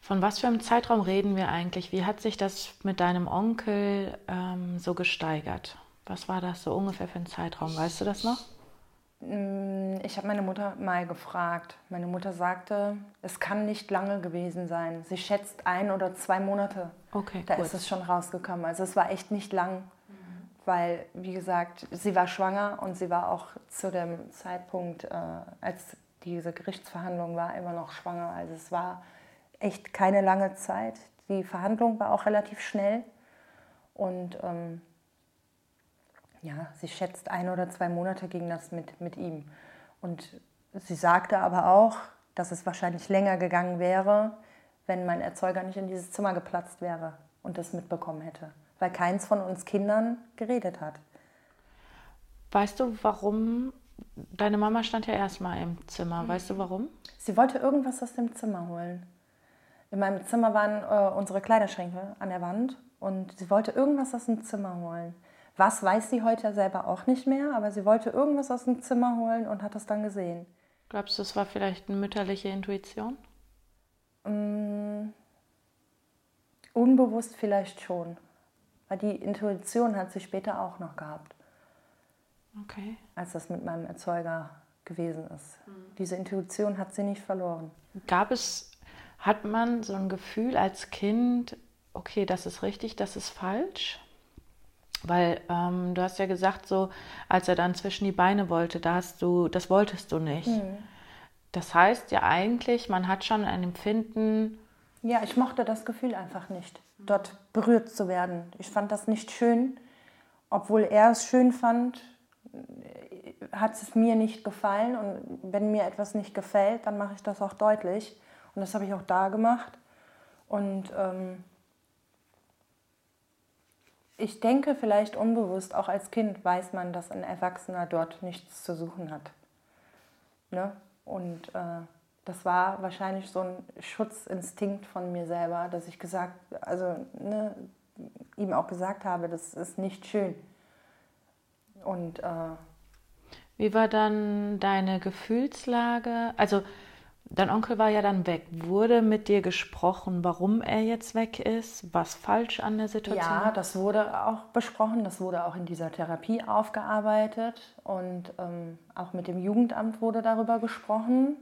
von was für einem Zeitraum reden wir eigentlich? Wie hat sich das mit deinem Onkel ähm, so gesteigert? Was war das so ungefähr für ein Zeitraum? Weißt du das noch? Mm, ich habe meine Mutter mal gefragt. Meine Mutter sagte, es kann nicht lange gewesen sein. Sie schätzt ein oder zwei Monate. Okay, da gut. ist es schon rausgekommen. Also es war echt nicht lang, mhm. weil, wie gesagt, sie war schwanger und sie war auch zu dem Zeitpunkt, äh, als diese Gerichtsverhandlung war, immer noch schwanger. Also es war echt keine lange Zeit. Die Verhandlung war auch relativ schnell und ähm, ja, sie schätzt ein oder zwei Monate ging das mit, mit ihm. Und sie sagte aber auch, dass es wahrscheinlich länger gegangen wäre, wenn mein Erzeuger nicht in dieses Zimmer geplatzt wäre und das mitbekommen hätte, weil keins von uns Kindern geredet hat. Weißt du, warum? Deine Mama stand ja erstmal im Zimmer. Weißt du warum? Sie wollte irgendwas aus dem Zimmer holen. In meinem Zimmer waren äh, unsere Kleiderschränke an der Wand und sie wollte irgendwas aus dem Zimmer holen. Was weiß sie heute selber auch nicht mehr, aber sie wollte irgendwas aus dem Zimmer holen und hat das dann gesehen. Glaubst du, es war vielleicht eine mütterliche Intuition? Mm, unbewusst vielleicht schon. Weil die Intuition hat sie später auch noch gehabt. Okay. Als das mit meinem Erzeuger gewesen ist. Mhm. Diese Intuition hat sie nicht verloren. Gab es, hat man so ein Gefühl als Kind, okay, das ist richtig, das ist falsch? Weil ähm, du hast ja gesagt, so als er dann zwischen die Beine wollte, da hast du, das wolltest du nicht. Mhm. Das heißt ja eigentlich, man hat schon ein Empfinden. Ja, ich mochte das Gefühl einfach nicht, dort berührt zu werden. Ich fand das nicht schön, obwohl er es schön fand, hat es mir nicht gefallen. Und wenn mir etwas nicht gefällt, dann mache ich das auch deutlich. Und das habe ich auch da gemacht. Und ähm, ich denke vielleicht unbewusst, auch als Kind weiß man, dass ein Erwachsener dort nichts zu suchen hat. Ne? Und äh, das war wahrscheinlich so ein Schutzinstinkt von mir selber, dass ich gesagt, also ne, ihm auch gesagt habe, das ist nicht schön. Und äh, wie war dann deine Gefühlslage? Also Dein Onkel war ja dann weg. Wurde mit dir gesprochen, warum er jetzt weg ist? Was falsch an der Situation? Ja, das wurde auch besprochen. Das wurde auch in dieser Therapie aufgearbeitet. Und ähm, auch mit dem Jugendamt wurde darüber gesprochen.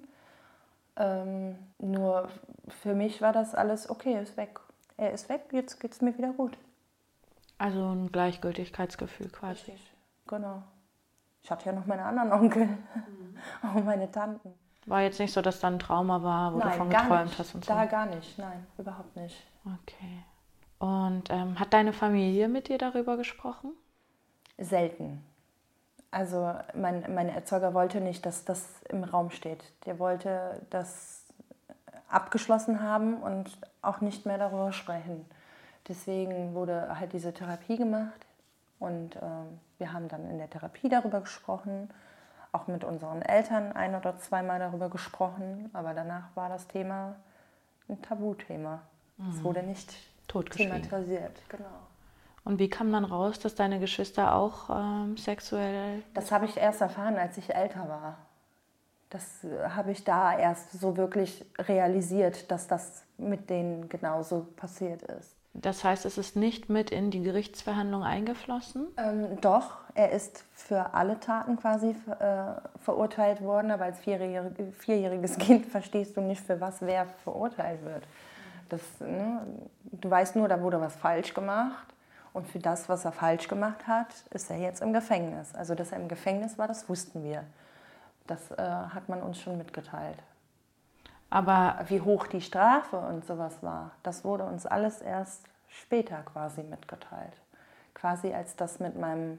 Ähm, nur für mich war das alles okay, er ist weg. Er ist weg, jetzt geht es mir wieder gut. Also ein Gleichgültigkeitsgefühl quasi. Richtig, genau. Ich hatte ja noch meine anderen Onkel mhm. <laughs> und meine Tanten. War jetzt nicht so, dass da ein Trauma war, wo nein, du von gar geträumt hast und so? Da gar nicht, nein, überhaupt nicht. Okay. Und ähm, hat deine Familie mit dir darüber gesprochen? Selten. Also mein, mein Erzeuger wollte nicht, dass das im Raum steht. Der wollte das abgeschlossen haben und auch nicht mehr darüber sprechen. Deswegen wurde halt diese Therapie gemacht und äh, wir haben dann in der Therapie darüber gesprochen, auch mit unseren Eltern ein oder zweimal darüber gesprochen, aber danach war das Thema ein Tabuthema. Mhm. Es wurde nicht thematisiert, genau. Und wie kam dann raus, dass deine Geschwister auch ähm, sexuell. Das habe ich erst erfahren, als ich älter war. Das äh, habe ich da erst so wirklich realisiert, dass das mit denen genauso passiert ist. Das heißt, es ist nicht mit in die Gerichtsverhandlung eingeflossen? Ähm, doch, er ist für alle Taten quasi äh, verurteilt worden, aber als vierjährig, vierjähriges <laughs> Kind verstehst du nicht, für was wer verurteilt wird. Das, ne, du weißt nur, da wurde was falsch gemacht und für das, was er falsch gemacht hat, ist er jetzt im Gefängnis. Also, dass er im Gefängnis war, das wussten wir. Das äh, hat man uns schon mitgeteilt. Aber wie hoch die Strafe und sowas war, das wurde uns alles erst später quasi mitgeteilt. Quasi als das mit meinem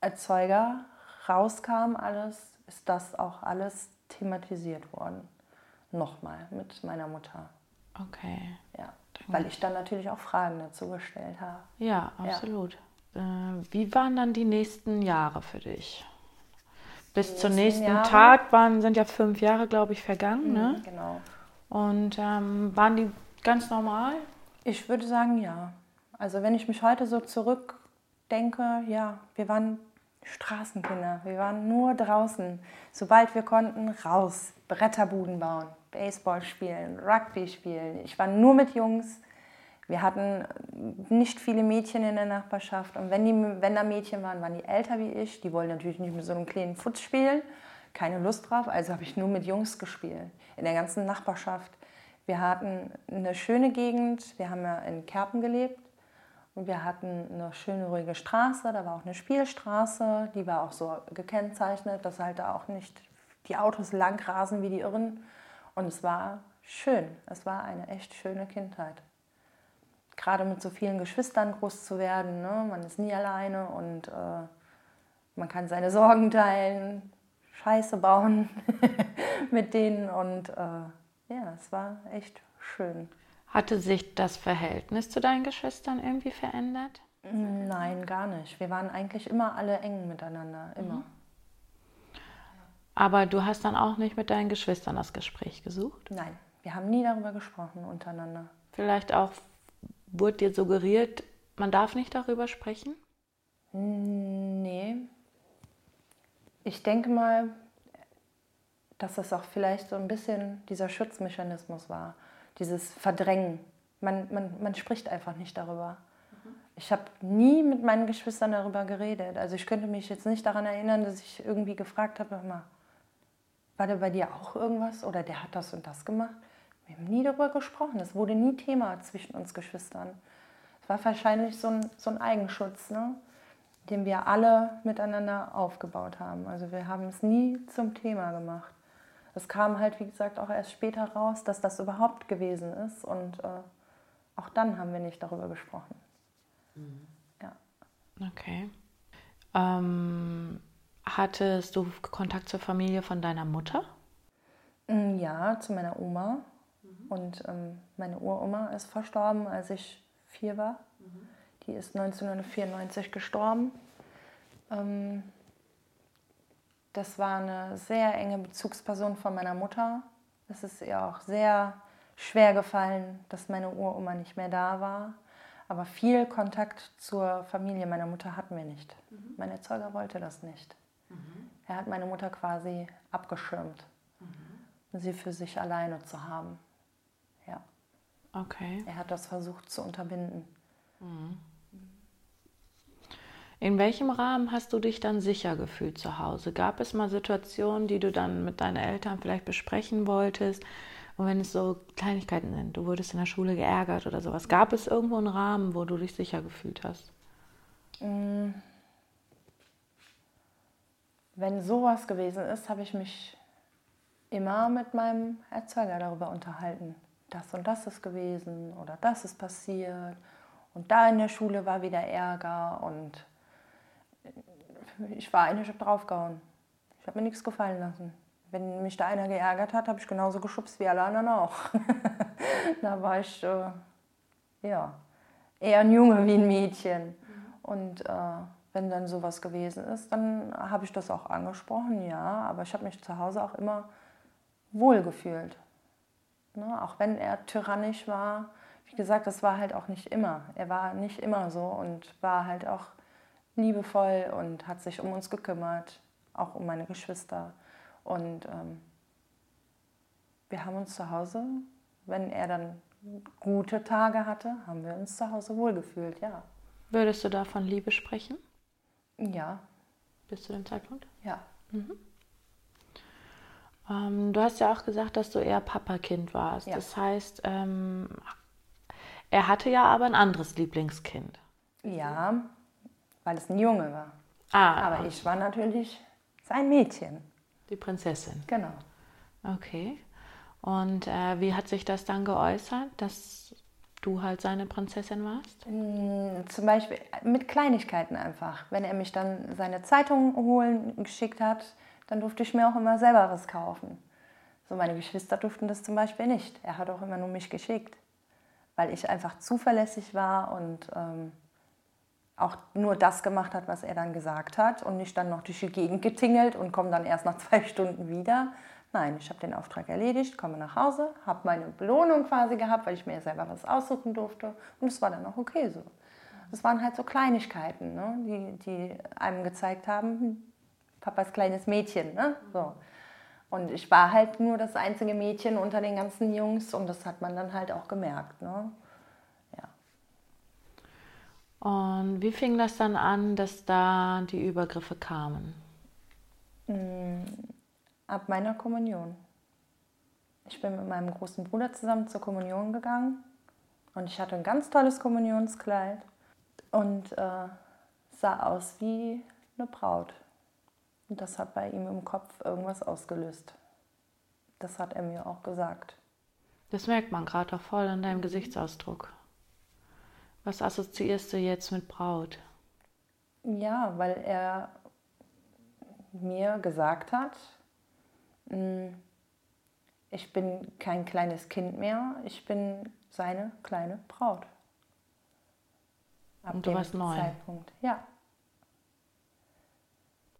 Erzeuger rauskam, alles, ist das auch alles thematisiert worden. Nochmal mit meiner Mutter. Okay. Ja. Weil ich dann natürlich auch Fragen dazu gestellt habe. Ja, absolut. Ja. Äh, wie waren dann die nächsten Jahre für dich? Bis zum nächsten Jahre. Tag waren, sind ja fünf Jahre, glaube ich, vergangen. Mhm, ne? Genau. Und ähm, waren die ganz normal? Ich würde sagen, ja. Also wenn ich mich heute so zurückdenke, ja, wir waren Straßenkinder. Wir waren nur draußen. Sobald wir konnten, raus. Bretterbuden bauen, Baseball spielen, Rugby spielen. Ich war nur mit Jungs. Wir hatten nicht viele Mädchen in der Nachbarschaft. Und wenn, die, wenn da Mädchen waren, waren die älter wie ich. Die wollen natürlich nicht mit so einem kleinen Futz spielen. Keine Lust drauf. Also habe ich nur mit Jungs gespielt. In der ganzen Nachbarschaft. Wir hatten eine schöne Gegend. Wir haben ja in Kerpen gelebt. Und wir hatten eine schöne, ruhige Straße. Da war auch eine Spielstraße. Die war auch so gekennzeichnet, dass halt da auch nicht die Autos lang rasen wie die Irren. Und es war schön. Es war eine echt schöne Kindheit gerade mit so vielen Geschwistern groß zu werden. Ne? Man ist nie alleine und äh, man kann seine Sorgen teilen, Scheiße bauen <laughs> mit denen und äh, ja, es war echt schön. Hatte sich das Verhältnis zu deinen Geschwistern irgendwie verändert? Nein, gar nicht. Wir waren eigentlich immer alle eng miteinander, immer. Mhm. Aber du hast dann auch nicht mit deinen Geschwistern das Gespräch gesucht? Nein, wir haben nie darüber gesprochen untereinander. Vielleicht auch Wurde dir suggeriert, man darf nicht darüber sprechen? Nee. Ich denke mal, dass das auch vielleicht so ein bisschen dieser Schutzmechanismus war, dieses Verdrängen. Man, man, man spricht einfach nicht darüber. Mhm. Ich habe nie mit meinen Geschwistern darüber geredet. Also ich könnte mich jetzt nicht daran erinnern, dass ich irgendwie gefragt habe, mal, war da bei dir auch irgendwas oder der hat das und das gemacht? Wir haben nie darüber gesprochen. Es wurde nie Thema zwischen uns Geschwistern. Es war wahrscheinlich so ein, so ein Eigenschutz, ne? den wir alle miteinander aufgebaut haben. Also wir haben es nie zum Thema gemacht. Es kam halt, wie gesagt, auch erst später raus, dass das überhaupt gewesen ist. Und äh, auch dann haben wir nicht darüber gesprochen. Mhm. Ja. Okay. Ähm, hattest du Kontakt zur Familie von deiner Mutter? Mm, ja, zu meiner Oma. Und ähm, meine Uroma ist verstorben, als ich vier war. Mhm. Die ist 1994 gestorben. Ähm, das war eine sehr enge Bezugsperson von meiner Mutter. Es ist ihr auch sehr schwer gefallen, dass meine Uroma nicht mehr da war. Aber viel Kontakt zur Familie meiner Mutter hatten wir nicht. Mhm. Mein Erzeuger wollte das nicht. Mhm. Er hat meine Mutter quasi abgeschirmt, mhm. sie für sich alleine zu haben. Okay. Er hat das versucht zu unterbinden. Mhm. In welchem Rahmen hast du dich dann sicher gefühlt zu Hause? Gab es mal Situationen, die du dann mit deinen Eltern vielleicht besprechen wolltest? Und wenn es so Kleinigkeiten sind, du wurdest in der Schule geärgert oder sowas, gab es irgendwo einen Rahmen, wo du dich sicher gefühlt hast? Mm. wenn sowas gewesen ist, habe ich mich immer mit meinem Erzeuger darüber unterhalten. Das und das ist gewesen oder das ist passiert. Und da in der Schule war wieder Ärger und ich war eine, ich habe draufgehauen. Ich habe mir nichts gefallen lassen. Wenn mich da einer geärgert hat, habe ich genauso geschubst wie alle anderen auch. <laughs> da war ich äh, ja, eher ein Junge wie ein Mädchen. Und äh, wenn dann sowas gewesen ist, dann habe ich das auch angesprochen, ja. Aber ich habe mich zu Hause auch immer wohlgefühlt. Ne? Auch wenn er tyrannisch war. Wie gesagt, das war halt auch nicht immer. Er war nicht immer so und war halt auch liebevoll und hat sich um uns gekümmert, auch um meine Geschwister. Und ähm, wir haben uns zu Hause, wenn er dann gute Tage hatte, haben wir uns zu Hause wohlgefühlt, ja. Würdest du da von Liebe sprechen? Ja. Bis zu dem Zeitpunkt? Ja. Mhm. Ähm, du hast ja auch gesagt, dass du eher Papakind warst. Ja. Das heißt, ähm, er hatte ja aber ein anderes Lieblingskind. Ja, weil es ein Junge war. Ah, Aber ich war natürlich sein Mädchen. die Prinzessin. Genau. Okay. Und äh, wie hat sich das dann geäußert, dass du halt seine Prinzessin warst? Mm, Zum Beispiel mit Kleinigkeiten einfach. Wenn er mich dann seine Zeitung holen geschickt hat, dann durfte ich mir auch immer selber was kaufen. So meine Geschwister durften das zum Beispiel nicht. Er hat auch immer nur mich geschickt, weil ich einfach zuverlässig war und ähm, auch nur das gemacht hat, was er dann gesagt hat und nicht dann noch durch die Gegend getingelt und komme dann erst nach <laughs> zwei Stunden wieder. Nein, ich habe den Auftrag erledigt, komme nach Hause, habe meine Belohnung quasi gehabt, weil ich mir selber was aussuchen durfte und es war dann auch okay so. Es waren halt so Kleinigkeiten, ne, die, die einem gezeigt haben, hm, Papas kleines Mädchen. Ne? So. Und ich war halt nur das einzige Mädchen unter den ganzen Jungs und das hat man dann halt auch gemerkt. Ne? Ja. Und wie fing das dann an, dass da die Übergriffe kamen? Ab meiner Kommunion. Ich bin mit meinem großen Bruder zusammen zur Kommunion gegangen und ich hatte ein ganz tolles Kommunionskleid und äh, sah aus wie eine Braut. Und das hat bei ihm im Kopf irgendwas ausgelöst. Das hat er mir auch gesagt. Das merkt man gerade auch voll an deinem Gesichtsausdruck. Was assoziierst du jetzt mit Braut? Ja, weil er mir gesagt hat, "Mm, ich bin kein kleines Kind mehr, ich bin seine kleine Braut. Ab Und du dem warst neun? Zeitpunkt, ja.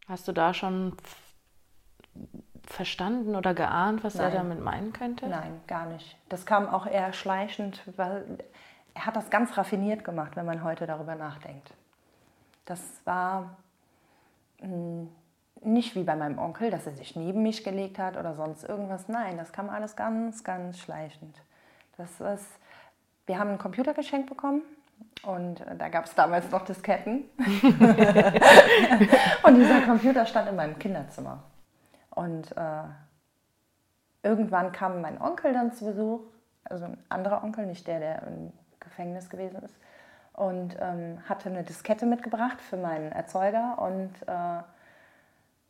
Hast du da schon verstanden oder geahnt, was er Nein. damit meinen könnte? Nein, gar nicht. Das kam auch eher schleichend, weil er hat das ganz raffiniert gemacht, wenn man heute darüber nachdenkt. Das war mh, nicht wie bei meinem Onkel, dass er sich neben mich gelegt hat oder sonst irgendwas. Nein, das kam alles ganz, ganz schleichend. Das ist, wir haben ein Computer geschenkt bekommen und äh, da gab es damals noch Disketten. <laughs> und dieser Computer stand in meinem Kinderzimmer. Und äh, irgendwann kam mein Onkel dann zu Besuch, also ein anderer Onkel, nicht der, der im Gefängnis gewesen ist, und ähm, hatte eine Diskette mitgebracht für meinen Erzeuger und äh,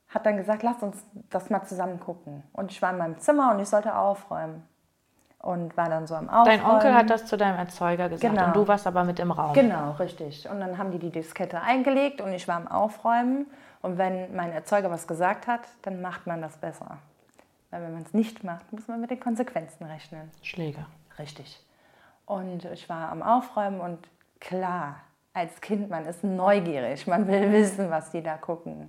hat dann gesagt, lass uns das mal zusammen gucken. Und ich war in meinem Zimmer und ich sollte aufräumen. Und war dann so am Aufräumen. Dein Onkel hat das zu deinem Erzeuger gesagt Genau. und du warst aber mit im Raum. Genau, richtig. Und dann haben die die Diskette eingelegt und ich war am Aufräumen. Und wenn mein Erzeuger was gesagt hat, dann macht man das besser. Weil wenn man es nicht macht, muss man mit den Konsequenzen rechnen. Schläge. Richtig. Und ich war am Aufräumen und klar, als Kind, man ist neugierig, man will wissen, was die da gucken.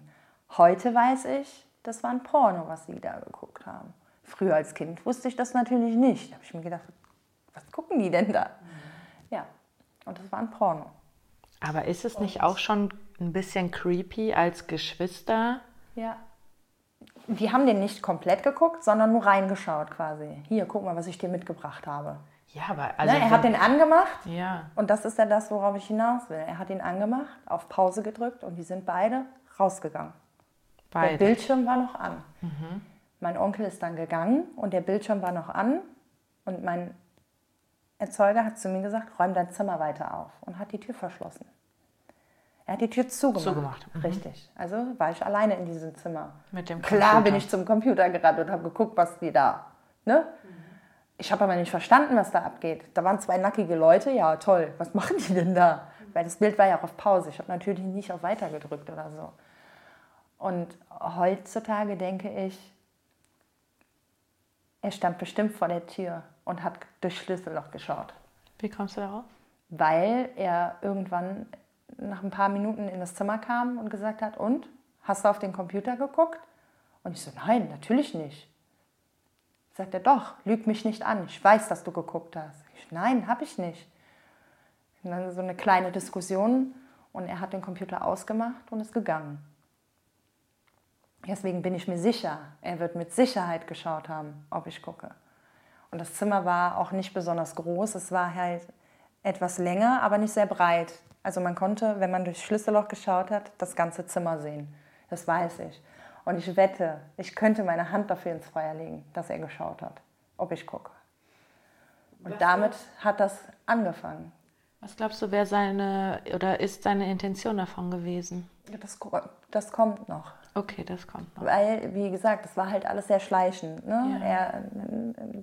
Heute weiß ich, das war ein Porno, was sie da geguckt haben. Früher als Kind wusste ich das natürlich nicht. Da habe ich mir gedacht, was gucken die denn da? Ja, und das war ein Porno. Aber ist es nicht auch schon ein bisschen creepy als Geschwister? Ja. Die haben den nicht komplett geguckt, sondern nur reingeschaut quasi. Hier, guck mal, was ich dir mitgebracht habe. Ja, aber also. ne? Er hat den angemacht Ja. und das ist ja das, worauf ich hinaus will. Er hat ihn angemacht, auf Pause gedrückt und die sind beide rausgegangen. Der Beide. Bildschirm war noch an. Mein Onkel ist dann gegangen und der Bildschirm war noch an und mein Erzeuger hat zu mir gesagt, räum dein Zimmer weiter auf und hat die Tür verschlossen. Er hat die Tür zugemacht. Zugemacht, mhm. Richtig. Also war ich alleine in diesem Zimmer. Mit dem Klar Computer. bin ich zum Computer gerannt und habe geguckt, was die da. Ne? Ich habe aber nicht verstanden, was da abgeht. Da waren zwei nackige Leute. Ja, toll. Was machen die denn da? Weil das Bild war ja auch auf Pause. Ich habe natürlich nicht auf Weiter gedrückt oder so. Und heutzutage denke ich, er stand bestimmt vor der Tür und hat durch Schlüsselloch geschaut Wie kommst du darauf? weil er irgendwann nach ein paar Minuten in das Zimmer kam und gesagt hat, und, hast du auf den Computer geguckt? Und ich so, nein, natürlich nicht. Sagt er, doch, lüg mich nicht an, ich weiß, dass du geguckt hast. Ich, nein, habe ich nicht. Und dann so eine kleine Diskussion und er hat den Computer ausgemacht und ist gegangen. Deswegen bin ich mir sicher, er wird mit Sicherheit geschaut haben, ob ich gucke. Und das Zimmer war auch nicht besonders groß. Es war halt etwas länger, aber nicht sehr breit. Also man konnte, wenn man durchs Schlüsselloch geschaut hat, das ganze Zimmer sehen. Das weiß ich. Und ich wette, ich könnte meine Hand dafür ins Feuer legen, dass er geschaut hat, ob ich gucke. Und damit hat das angefangen. Was glaubst du, wäre seine oder ist seine Intention davon gewesen? Ja, Das, das kommt noch. Okay, das kommt noch. Weil, wie gesagt, das war halt alles sehr schleichend. Ne? Ja. Er,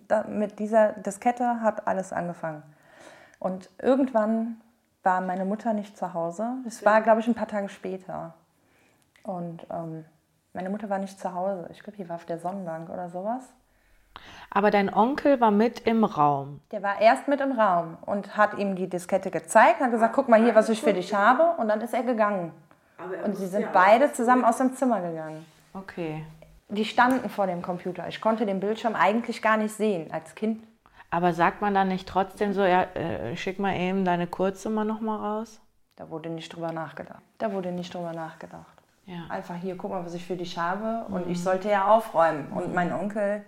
da, mit dieser Diskette hat alles angefangen. Und irgendwann war meine Mutter nicht zu Hause. Das war, glaube ich, ein paar Tage später. Und ähm, meine Mutter war nicht zu Hause. Ich glaube, die war auf der Sonnenbank oder sowas. Aber dein Onkel war mit im Raum. Der war erst mit im Raum und hat ihm die Diskette gezeigt, hat gesagt, guck mal hier, was ich für dich habe. Und dann ist er gegangen. Und sie sind beide zusammen aus dem Zimmer gegangen. Okay. Die standen vor dem Computer. Ich konnte den Bildschirm eigentlich gar nicht sehen als Kind. Aber sagt man dann nicht trotzdem so, ja, äh, schick mal eben deine Kurznummer nochmal raus? Da wurde nicht drüber nachgedacht. Da wurde nicht drüber nachgedacht. Ja. Einfach hier, guck mal, was ich für dich habe. Und ich sollte ja aufräumen. Und mein Onkel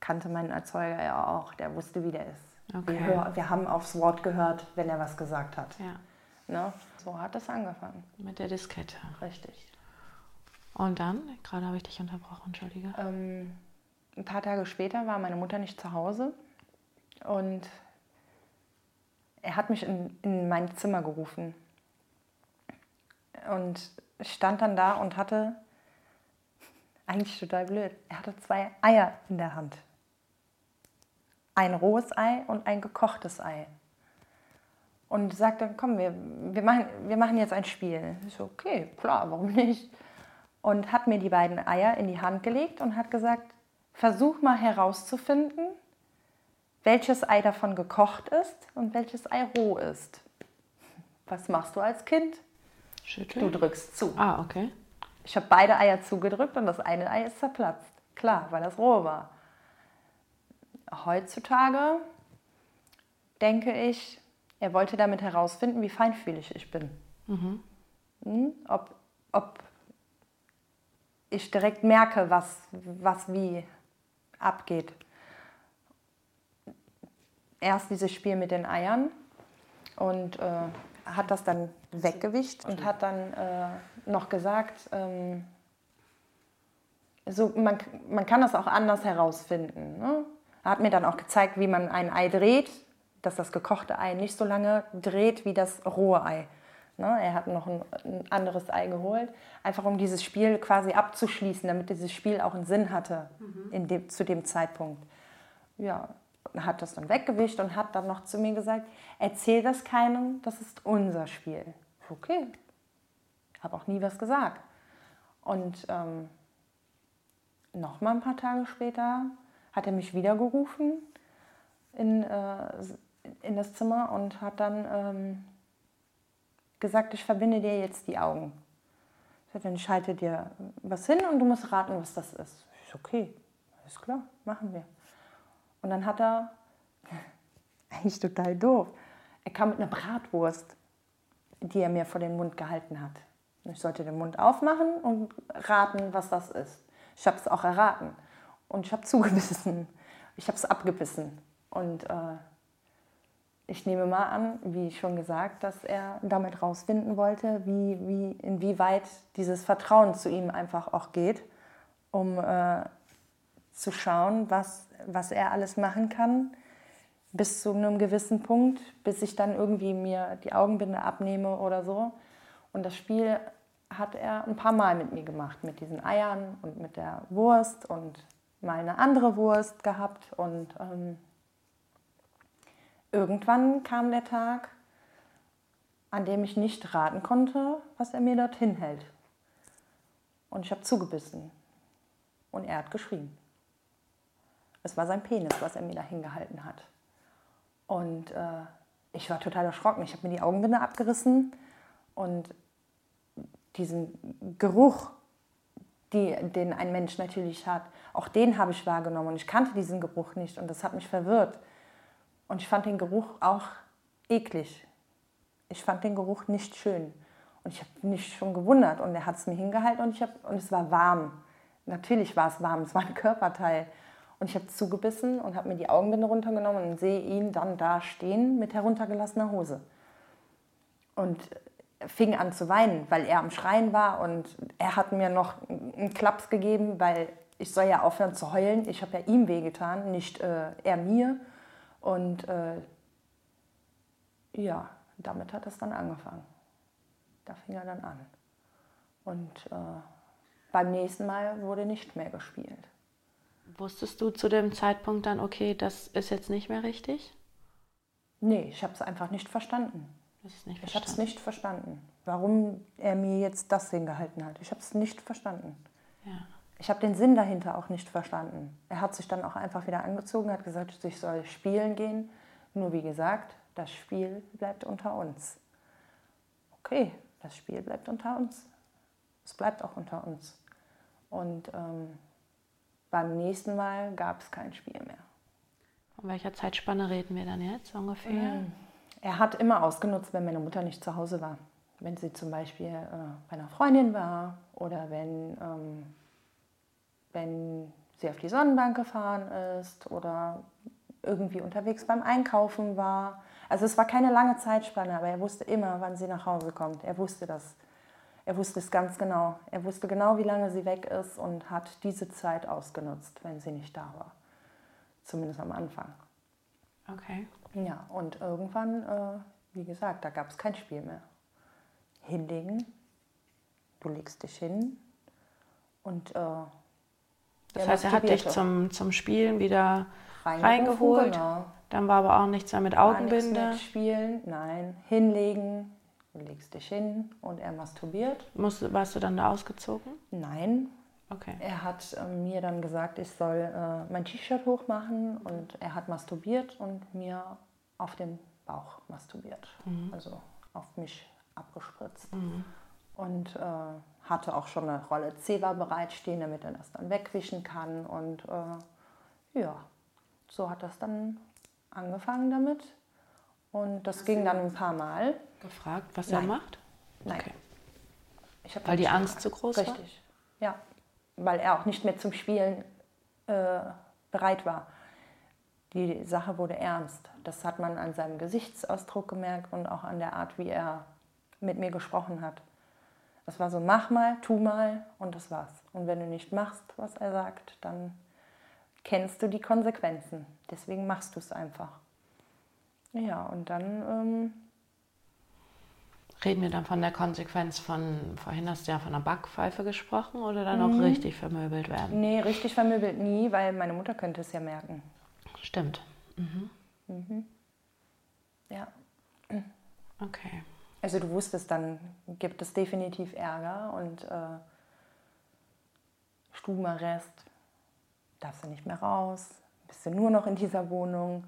kannte meinen Erzeuger ja auch. Der wusste, wie der ist. Okay. Wir, wir haben aufs Wort gehört, wenn er was gesagt hat. Ja, Ne? So hat das angefangen. mit der Diskette. Richtig. Und dann, gerade habe ich dich unterbrochen, entschuldige. Ähm, ein paar Tage später war meine Mutter nicht zu Hause. Und er hat mich in, in mein Zimmer gerufen. Und ich stand dann da und hatte, eigentlich total blöd, er hatte zwei Eier in der Hand. Ein rohes Ei und ein gekochtes Ei. Und sagte, komm, wir, wir, machen, wir machen jetzt ein Spiel. Ich so, okay, klar, warum nicht? Und hat mir die beiden Eier in die Hand gelegt und hat gesagt, versuch mal herauszufinden, welches Ei davon gekocht ist und welches Ei roh ist. Was machst du als Kind? Du Schütteln? drückst zu. Ah, okay. Ich habe beide Eier zugedrückt und das eine Ei ist zerplatzt. Klar, weil das roh war. Heutzutage denke ich, er wollte damit herausfinden, wie feinfühlig ich bin. Hm? Ob, ob ich direkt merke, was, was wie abgeht. Erst dieses Spiel mit den Eiern und äh, hat das dann weggewischt und hat dann äh, noch gesagt, ähm, so, man, man kann das auch anders herausfinden. Ne? Er hat mir dann auch gezeigt, wie man ein Ei dreht, dass das gekochte Ei nicht so lange dreht wie das rohe Ei. Ne? Er hat noch ein, ein anderes Ei geholt, einfach um dieses Spiel quasi abzuschließen, damit dieses Spiel auch einen Sinn hatte in dem, zu dem Zeitpunkt. Ja, hat das dann weggewischt und hat dann noch zu mir gesagt, erzähl das keinem, das ist unser Spiel. Okay, habe auch nie was gesagt. Und ähm, noch mal ein paar Tage später hat er mich wieder gerufen in, äh, in das Zimmer und hat dann ähm, gesagt, ich verbinde dir jetzt die Augen. Sagte, dann schalte dir was hin und du musst raten, was das ist. So, okay, alles klar, machen wir. Und dann hat er, <laughs> eigentlich total doof, er kam mit einer Bratwurst, die er mir vor den Mund gehalten hat. Ich sollte den Mund aufmachen und raten, was das ist. Ich habe es auch erraten. Und ich habe zugebissen. Ich habe es abgebissen. Und äh, ich nehme mal an, wie schon gesagt, dass er damit rausfinden wollte, wie, wie, inwieweit dieses Vertrauen zu ihm einfach auch geht, um äh, zu schauen, was, was er alles machen kann, bis zu einem gewissen Punkt, bis ich dann irgendwie mir die Augenbinde abnehme oder so. Und das Spiel hat er ein paar Mal mit mir gemacht, mit diesen Eiern und mit der Wurst und mal eine andere Wurst gehabt. Und ähm, irgendwann kam der Tag, an dem ich nicht raten konnte, was er mir dorthin hält. Und ich habe zugebissen. Und er hat geschrien. Es war sein Penis, was er mir da hingehalten hat. Und äh, ich war total erschrocken. Ich habe mir die Augenbinde abgerissen und diesen Geruch, die, den ein Mensch natürlich hat, auch den habe ich wahrgenommen. Und ich kannte diesen Geruch nicht und das hat mich verwirrt. Und ich fand den Geruch auch eklig. Ich fand den Geruch nicht schön. Und ich habe mich schon gewundert und er hat es mir hingehalten und, ich hab, und es war warm. Natürlich war es warm, es war ein Körperteil. Und ich habe zugebissen und habe mir die Augenbinde runtergenommen und sehe ihn dann da stehen mit heruntergelassener Hose. Und fing an zu weinen, weil er am Schreien war und er hat mir noch einen Klaps gegeben, weil ich soll ja aufhören zu heulen. Ich habe ja ihm wehgetan, nicht äh, er mir. Und äh, ja, damit hat es dann angefangen. Da fing er dann an. Und äh, beim nächsten Mal wurde nicht mehr gespielt. Wusstest du zu dem Zeitpunkt dann, okay, das ist jetzt nicht mehr richtig? Nee, ich habe es einfach nicht verstanden. Nicht ich habe es nicht verstanden, warum er mir jetzt das hingehalten hat. Ich habe es nicht verstanden. Ja. Ich habe den Sinn dahinter auch nicht verstanden. Er hat sich dann auch einfach wieder angezogen, hat gesagt, ich soll spielen gehen. Nur wie gesagt, das Spiel bleibt unter uns. Okay, das Spiel bleibt unter uns. Es bleibt auch unter uns. Und ähm, beim nächsten Mal gab es kein Spiel mehr. Von welcher Zeitspanne reden wir dann jetzt ungefähr? Mm. Er hat immer ausgenutzt, wenn meine Mutter nicht zu Hause war. Wenn sie zum Beispiel äh, bei einer Freundin war oder wenn, ähm, wenn sie auf die Sonnenbank gefahren ist oder irgendwie unterwegs beim Einkaufen war. Also es war keine lange Zeitspanne, aber er wusste immer, wann sie nach Hause kommt. Er wusste das. Er wusste es ganz genau. Er wusste genau, wie lange sie weg ist und hat diese Zeit ausgenutzt, wenn sie nicht da war. Zumindest am Anfang. Okay. Ja, und irgendwann, äh, wie gesagt, da gab es kein Spiel mehr. Hinlegen, du legst dich hin und. Äh, das heißt, er hat dich zum, zum Spielen wieder reingeholt. Genau. Dann war aber auch nichts mehr mit Augenbinde. War mit Spielen, nein. Hinlegen, Du legst dich hin und er masturbiert. Musst, warst du dann da ausgezogen? Nein. Okay. Er hat äh, mir dann gesagt, ich soll äh, mein T-Shirt hochmachen und er hat masturbiert und mir auf den Bauch masturbiert. Mhm. Also auf mich abgespritzt. Mhm. Und äh, hatte auch schon eine Rolle Zewa bereitstehen, damit er das dann wegwischen kann. Und äh, ja, so hat das dann angefangen damit. Und das ging dann ein paar Mal. Gefragt, was Nein. er macht? Nein. Okay. Weil die Angst zu groß Richtig. war? Richtig, ja. Weil er auch nicht mehr zum Spielen äh, bereit war. Die Sache wurde ernst. Das hat man an seinem Gesichtsausdruck gemerkt und auch an der Art, wie er mit mir gesprochen hat. Das war so, mach mal, tu mal und das war's. Und wenn du nicht machst, was er sagt, dann kennst du die Konsequenzen. Deswegen machst du es einfach. Ja, und dann. Ähm, Reden wir dann von der Konsequenz von, vorhin hast du ja von einer Backpfeife gesprochen oder dann auch mhm. richtig vermöbelt werden? Nee, richtig vermöbelt nie, weil meine Mutter könnte es ja merken. Stimmt. Mhm. Mhm. Ja. Okay. Also du wusstest, dann gibt es definitiv Ärger und äh, Stubenarrest, darfst du nicht mehr raus, bist du nur noch in dieser Wohnung.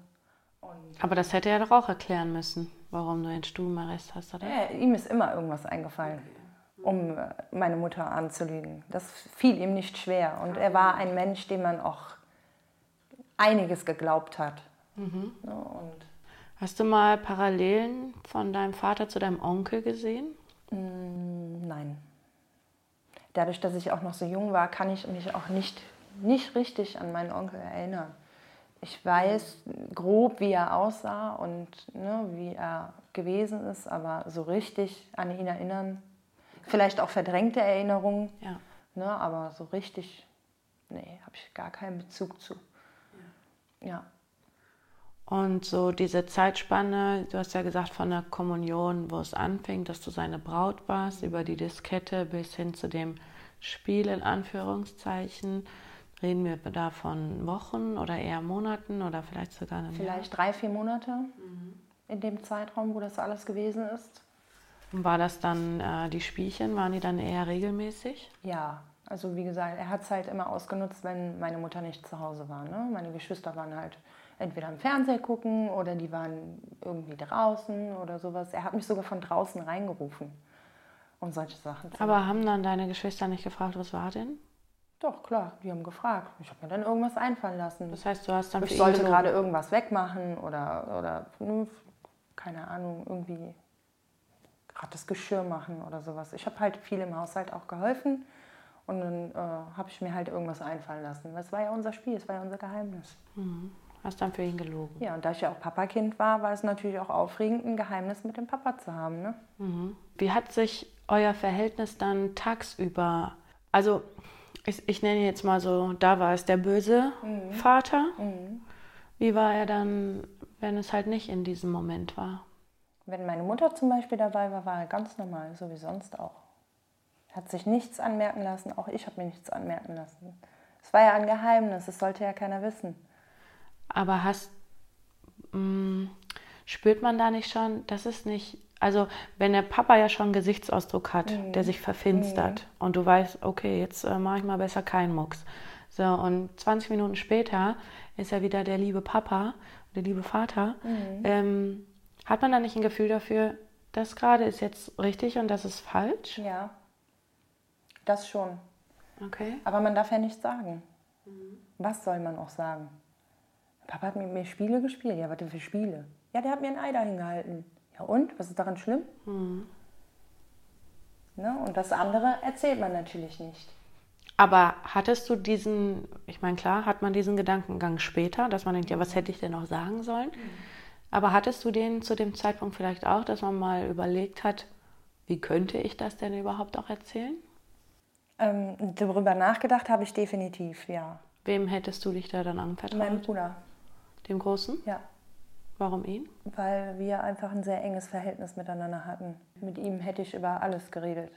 Aber das hätte er doch auch erklären müssen, warum du einen Stubenarrest hast, oder? Ja, ihm ist immer irgendwas eingefallen, um äh, meine Mutter anzulügen. Das fiel ihm nicht schwer. Und er war ein Mensch, dem man auch einiges geglaubt hat. Mhm. Ja, und Hast du mal Parallelen von deinem Vater zu deinem Onkel gesehen? Mm, nein. Dadurch, dass ich auch noch so jung war, kann ich mich auch nicht, nicht richtig an meinen Onkel erinnern ich weiß grob, wie er aussah und ne, wie er gewesen ist, aber so richtig an ihn erinnern, vielleicht auch verdrängte Erinnerungen, ja. ne, aber so richtig, nee, habe ich gar keinen Bezug zu. Ja. ja. Und so diese Zeitspanne, du hast ja gesagt, von der Kommunion, wo es anfing, dass du seine Braut warst, über die Diskette bis hin zu dem Spiel in Anführungszeichen. Reden wir da von Wochen oder eher Monaten oder vielleicht sogar einem Vielleicht Jahr? drei, vier Monate mhm. in dem Zeitraum, wo das alles gewesen ist. Und war das dann äh, die Spielchen, waren die dann eher regelmäßig? Ja, also wie gesagt, er hat es halt immer ausgenutzt, wenn meine Mutter nicht zu Hause war. Ne? Meine Geschwister waren halt entweder im Fernsehen gucken oder die waren irgendwie draußen oder sowas. Er hat mich sogar von draußen reingerufen, um solche Sachen zu machen. Aber haben dann deine Geschwister nicht gefragt, was war denn? Doch, klar, die haben gefragt. Ich habe mir dann irgendwas einfallen lassen. Das heißt, du hast dann Ich sollte gerade irgendwas wegmachen oder, oder hm, keine Ahnung, irgendwie gerade das Geschirr machen oder sowas. Ich habe halt viel im Haushalt auch geholfen und dann äh, habe ich mir halt irgendwas einfallen lassen. Das war ja unser Spiel, das war ja unser Geheimnis. Mhm. Hast dann für ihn gelogen. Ja, und da ich ja auch Papakind war, war es natürlich auch aufregend, ein Geheimnis mit dem Papa zu haben. Ne? Mhm. Wie hat sich euer Verhältnis dann tagsüber, also ich, ich nenne jetzt mal so, da war es der böse mhm. Vater. Mhm. Wie war er dann, wenn es halt nicht in diesem Moment war? Wenn meine Mutter zum Beispiel dabei war, war er ganz normal, so wie sonst auch. Hat sich nichts anmerken lassen, auch ich habe mir nichts anmerken lassen. Es war ja ein Geheimnis, das sollte ja keiner wissen. Aber hast, mh, mm, spürt man da nicht schon, das ist nicht also wenn der Papa ja schon einen Gesichtsausdruck hat, mhm. der sich verfinstert mhm. und du weißt, okay, jetzt äh, mache ich mal besser keinen Mucks. So, und 20 Minuten später ist er wieder der liebe Papa, der liebe Vater. Mhm. Ähm, hat man da nicht ein Gefühl dafür, das gerade ist jetzt richtig und das ist falsch? Ja, das schon. Okay. Aber man darf ja nichts sagen. Mhm. Was soll man auch sagen? Papa hat mit mir Spiele gespielt. Ja, was denn für Spiele? Ja, der hat mir ein Ei dahin gehalten. Ja und? Was ist daran schlimm? Mhm. Ne? Und das andere erzählt man natürlich nicht. Aber hattest du diesen, ich meine, klar, hat man diesen Gedankengang später, dass man denkt, ja, was hätte ich denn noch sagen sollen? Mhm. Aber hattest du den zu dem Zeitpunkt vielleicht auch, dass man mal überlegt hat, wie könnte ich das denn überhaupt auch erzählen? Ähm, darüber nachgedacht habe ich definitiv, ja. Wem hättest du dich da dann anvertraut? Meinem Bruder. Dem Großen? Ja. Warum ihn? Weil wir einfach ein sehr enges Verhältnis miteinander hatten. Mit ihm hätte ich über alles geredet.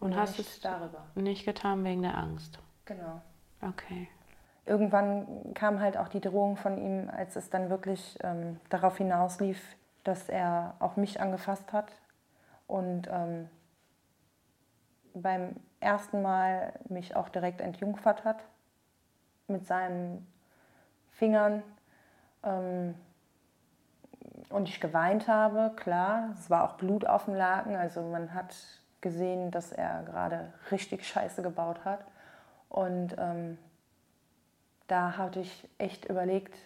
Und, Und hast es darüber nicht getan wegen der Angst? Genau. Okay. Irgendwann kam halt auch die Drohung von ihm, als es dann wirklich ähm, darauf hinauslief, dass er auch mich angefasst hat. Und ähm, beim ersten Mal mich auch direkt entjungfert hat mit seinen Fingern. Ähm, und ich geweint habe, klar. Es war auch Blut auf dem Laken. Also man hat gesehen, dass er gerade richtig Scheiße gebaut hat. Und ähm, da hatte ich echt überlegt,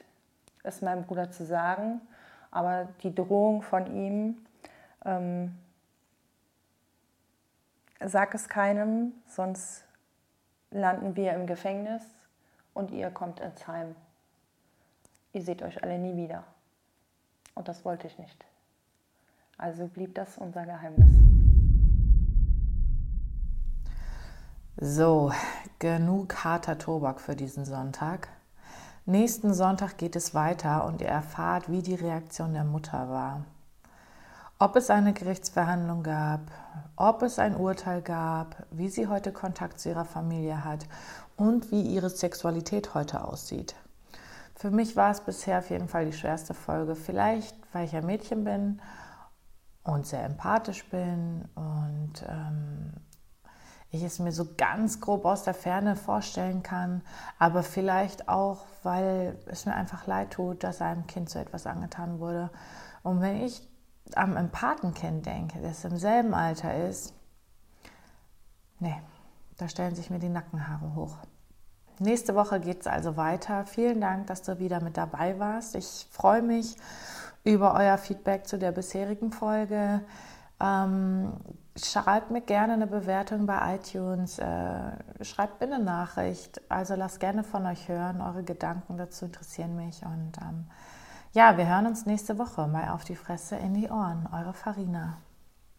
es meinem Bruder zu sagen. Aber die Drohung von ihm, ähm, sag es keinem, sonst landen wir im Gefängnis und ihr kommt ins Heim. Ihr seht euch alle nie wieder. Und das wollte ich nicht. Also blieb das unser Geheimnis. So, genug harter Tobak für diesen Sonntag. Nächsten Sonntag geht es weiter und ihr erfahrt, wie die Reaktion der Mutter war. Ob es eine Gerichtsverhandlung gab, ob es ein Urteil gab, wie sie heute Kontakt zu ihrer Familie hat und wie ihre Sexualität heute aussieht. Für mich war es bisher auf jeden Fall die schwerste Folge. Vielleicht, weil ich ein Mädchen bin und sehr empathisch bin und ähm, ich es mir so ganz grob aus der Ferne vorstellen kann, aber vielleicht auch, weil es mir einfach leid tut, dass einem Kind so etwas angetan wurde. Und wenn ich am Empathenkind denke, das im selben Alter ist, nee, da stellen sich mir die Nackenhaare hoch. Nächste Woche geht es also weiter. Vielen Dank, dass du wieder mit dabei warst. Ich freue mich über euer Feedback zu der bisherigen Folge. Ähm, schreibt mir gerne eine Bewertung bei iTunes, äh, schreibt mir eine Nachricht. Also lasst gerne von euch hören. Eure Gedanken dazu interessieren mich. Und ähm, ja, wir hören uns nächste Woche mal auf die Fresse in die Ohren. Eure Farina.